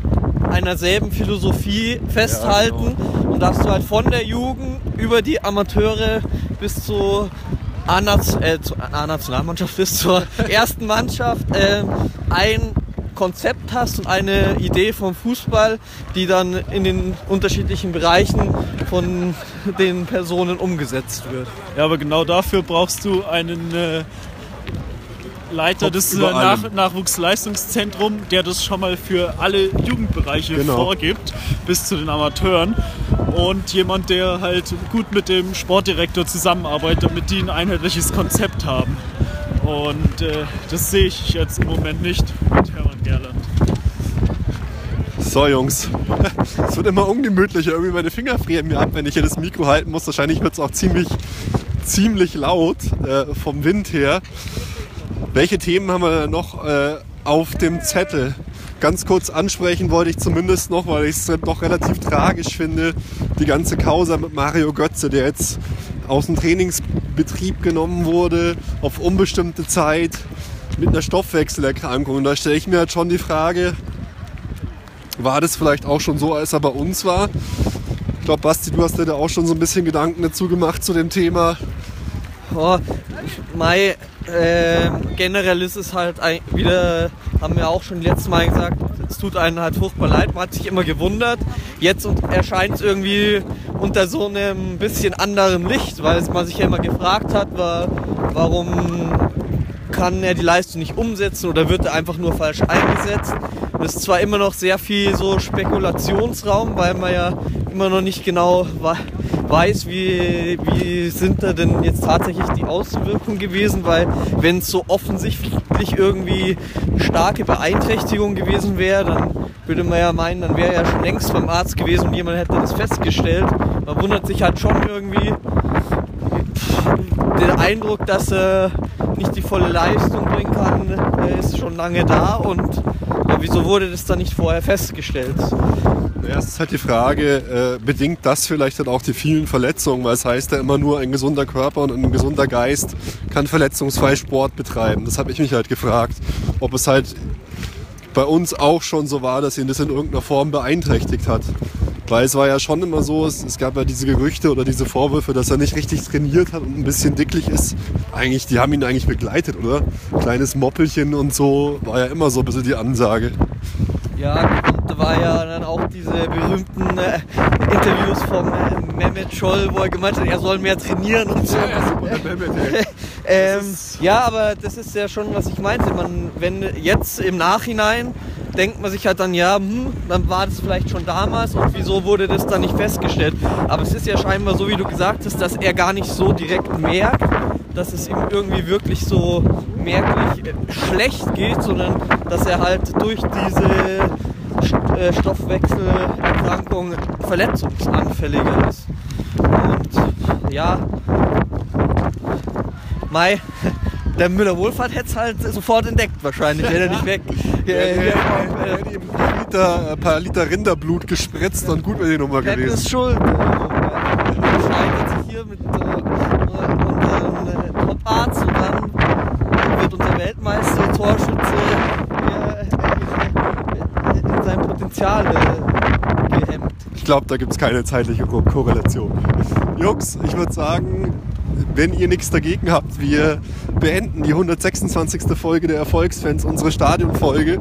einer selben Philosophie festhalten ja, genau. Und dass du halt von der Jugend über die Amateure bis zu A-Nationalmannschaft äh, bis zur ersten Mannschaft äh, ein Konzept hast und eine Idee vom Fußball, die dann in den unterschiedlichen Bereichen von den Personen umgesetzt wird. Ja, aber genau dafür brauchst du einen äh, Leiter des äh, Nach Nachwuchsleistungszentrums, der das schon mal für alle Jugendbereiche genau. vorgibt, bis zu den Amateuren. Und jemand, der halt gut mit dem Sportdirektor zusammenarbeitet, damit die ein einheitliches Konzept haben. Und äh, das sehe ich jetzt im Moment nicht mit Hermann Gerland. So Jungs, es wird immer ungemütlicher. Irgendwie meine Finger frieren mir ab, wenn ich hier das Mikro halten muss. Wahrscheinlich wird es auch ziemlich, ziemlich laut äh, vom Wind her. Welche Themen haben wir noch äh, auf dem Zettel? Ganz kurz ansprechen wollte ich zumindest noch, weil ich es doch relativ tragisch finde, die ganze Causa mit Mario Götze, der jetzt aus dem Trainingsbetrieb genommen wurde auf unbestimmte Zeit mit einer Stoffwechselerkrankung. Und da stelle ich mir halt schon die Frage, war das vielleicht auch schon so, als er bei uns war? Ich glaube, Basti, du hast dir da auch schon so ein bisschen Gedanken dazu gemacht zu dem Thema. Oh, Mai, äh, generell ist es halt ein, wieder, haben wir auch schon letztes Mal gesagt, es tut einen halt furchtbar leid. Man hat sich immer gewundert. Jetzt erscheint es irgendwie unter so einem bisschen anderen Licht, weil man sich ja immer gefragt hat, war, warum kann er die Leistung nicht umsetzen oder wird er einfach nur falsch eingesetzt. Das ist zwar immer noch sehr viel so Spekulationsraum, weil man ja immer noch nicht genau weiß, wie, wie sind da denn jetzt tatsächlich die Auswirkungen gewesen, weil wenn es so offensichtlich irgendwie starke Beeinträchtigung gewesen wäre, dann würde man ja meinen, dann wäre er schon längst beim Arzt gewesen und jemand hätte das festgestellt. Man wundert sich halt schon irgendwie der Eindruck, dass er nicht die volle Leistung bringen kann, ist schon lange da und ja, wieso wurde das dann nicht vorher festgestellt? Erst ist halt die Frage, äh, bedingt das vielleicht dann auch die vielen Verletzungen, weil es heißt ja immer nur, ein gesunder Körper und ein gesunder Geist kann verletzungsfrei Sport betreiben. Das habe ich mich halt gefragt, ob es halt bei uns auch schon so war, dass ihn das in irgendeiner Form beeinträchtigt hat. Weil es war ja schon immer so, es, es, gab ja diese Gerüchte oder diese Vorwürfe, dass er nicht richtig trainiert hat und ein bisschen dicklich ist. Eigentlich, die haben ihn eigentlich begleitet, oder? Kleines Moppelchen und so war ja immer so ein bisschen die Ansage. Ja, und war ja dann auch diese berühmten äh, Interviews vom äh, Mehmet Scholl, wo er gemeint hat, er soll mehr trainieren und so. Ja, super, Mehmet, ähm, ja, aber das ist ja schon, was ich meinte. Man, wenn jetzt im Nachhinein denkt man sich halt dann, ja, hm, dann war das vielleicht schon damals und wieso wurde das dann nicht festgestellt? Aber es ist ja scheinbar so, wie du gesagt hast, dass er gar nicht so direkt merkt, dass es ihm irgendwie wirklich so merklich schlecht geht, sondern dass er halt durch diese Stoffwechselerkrankung verletzungsanfälliger ist. Und ja, Mai, der Müller-Wohlfahrt hätte es halt sofort entdeckt wahrscheinlich, wäre er nicht weg. Ja, ja, ja, ein paar Liter, ein paar Liter Rinderblut gespritzt und gut wäre die Nummer gewesen. Ist schuld. Scheitert sich hier mit äh, unserem Top-Arzt und dann wird unser Weltmeister Torschütze äh, in äh, gehemmt. Ich glaube, da gibt es keine zeitliche Korrelation. Jungs, ich würde sagen, wenn ihr nichts dagegen habt, wir beenden die 126. Folge der Erfolgsfans, unsere Stadionfolge,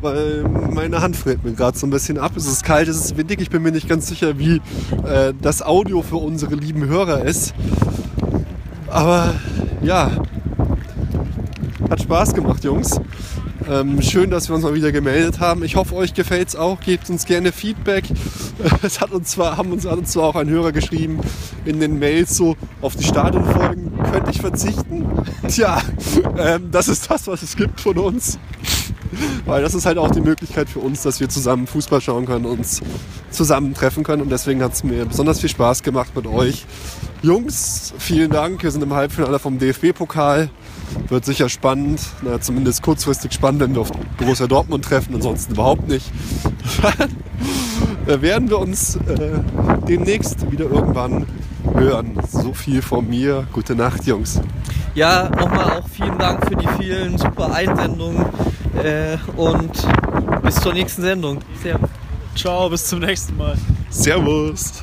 weil meine Hand friert mir gerade so ein bisschen ab. Es ist kalt, es ist windig, ich bin mir nicht ganz sicher, wie äh, das Audio für unsere lieben Hörer ist. Aber ja, hat Spaß gemacht, Jungs. Ähm, schön, dass wir uns mal wieder gemeldet haben. Ich hoffe, euch gefällt es auch. Gebt uns gerne Feedback. Es hat uns zwar, haben uns, hat uns zwar auch ein Hörer geschrieben in den Mails so, auf die Stadionfolgen könnte ich verzichten. Tja, ähm, das ist das, was es gibt von uns. Weil das ist halt auch die Möglichkeit für uns, dass wir zusammen Fußball schauen können, uns zusammentreffen können. Und deswegen hat es mir besonders viel Spaß gemacht mit euch. Jungs, vielen Dank. Wir sind im Halbfinale vom DFB-Pokal. Wird sicher spannend, na, zumindest kurzfristig spannend, wenn wir auf Borussia Dortmund treffen, ansonsten überhaupt nicht. werden wir uns äh, demnächst wieder irgendwann hören. So viel von mir. Gute Nacht, Jungs. Ja, nochmal auch vielen Dank für die vielen super Einsendungen äh, und bis zur nächsten Sendung. Servus. Ciao, bis zum nächsten Mal. Servus.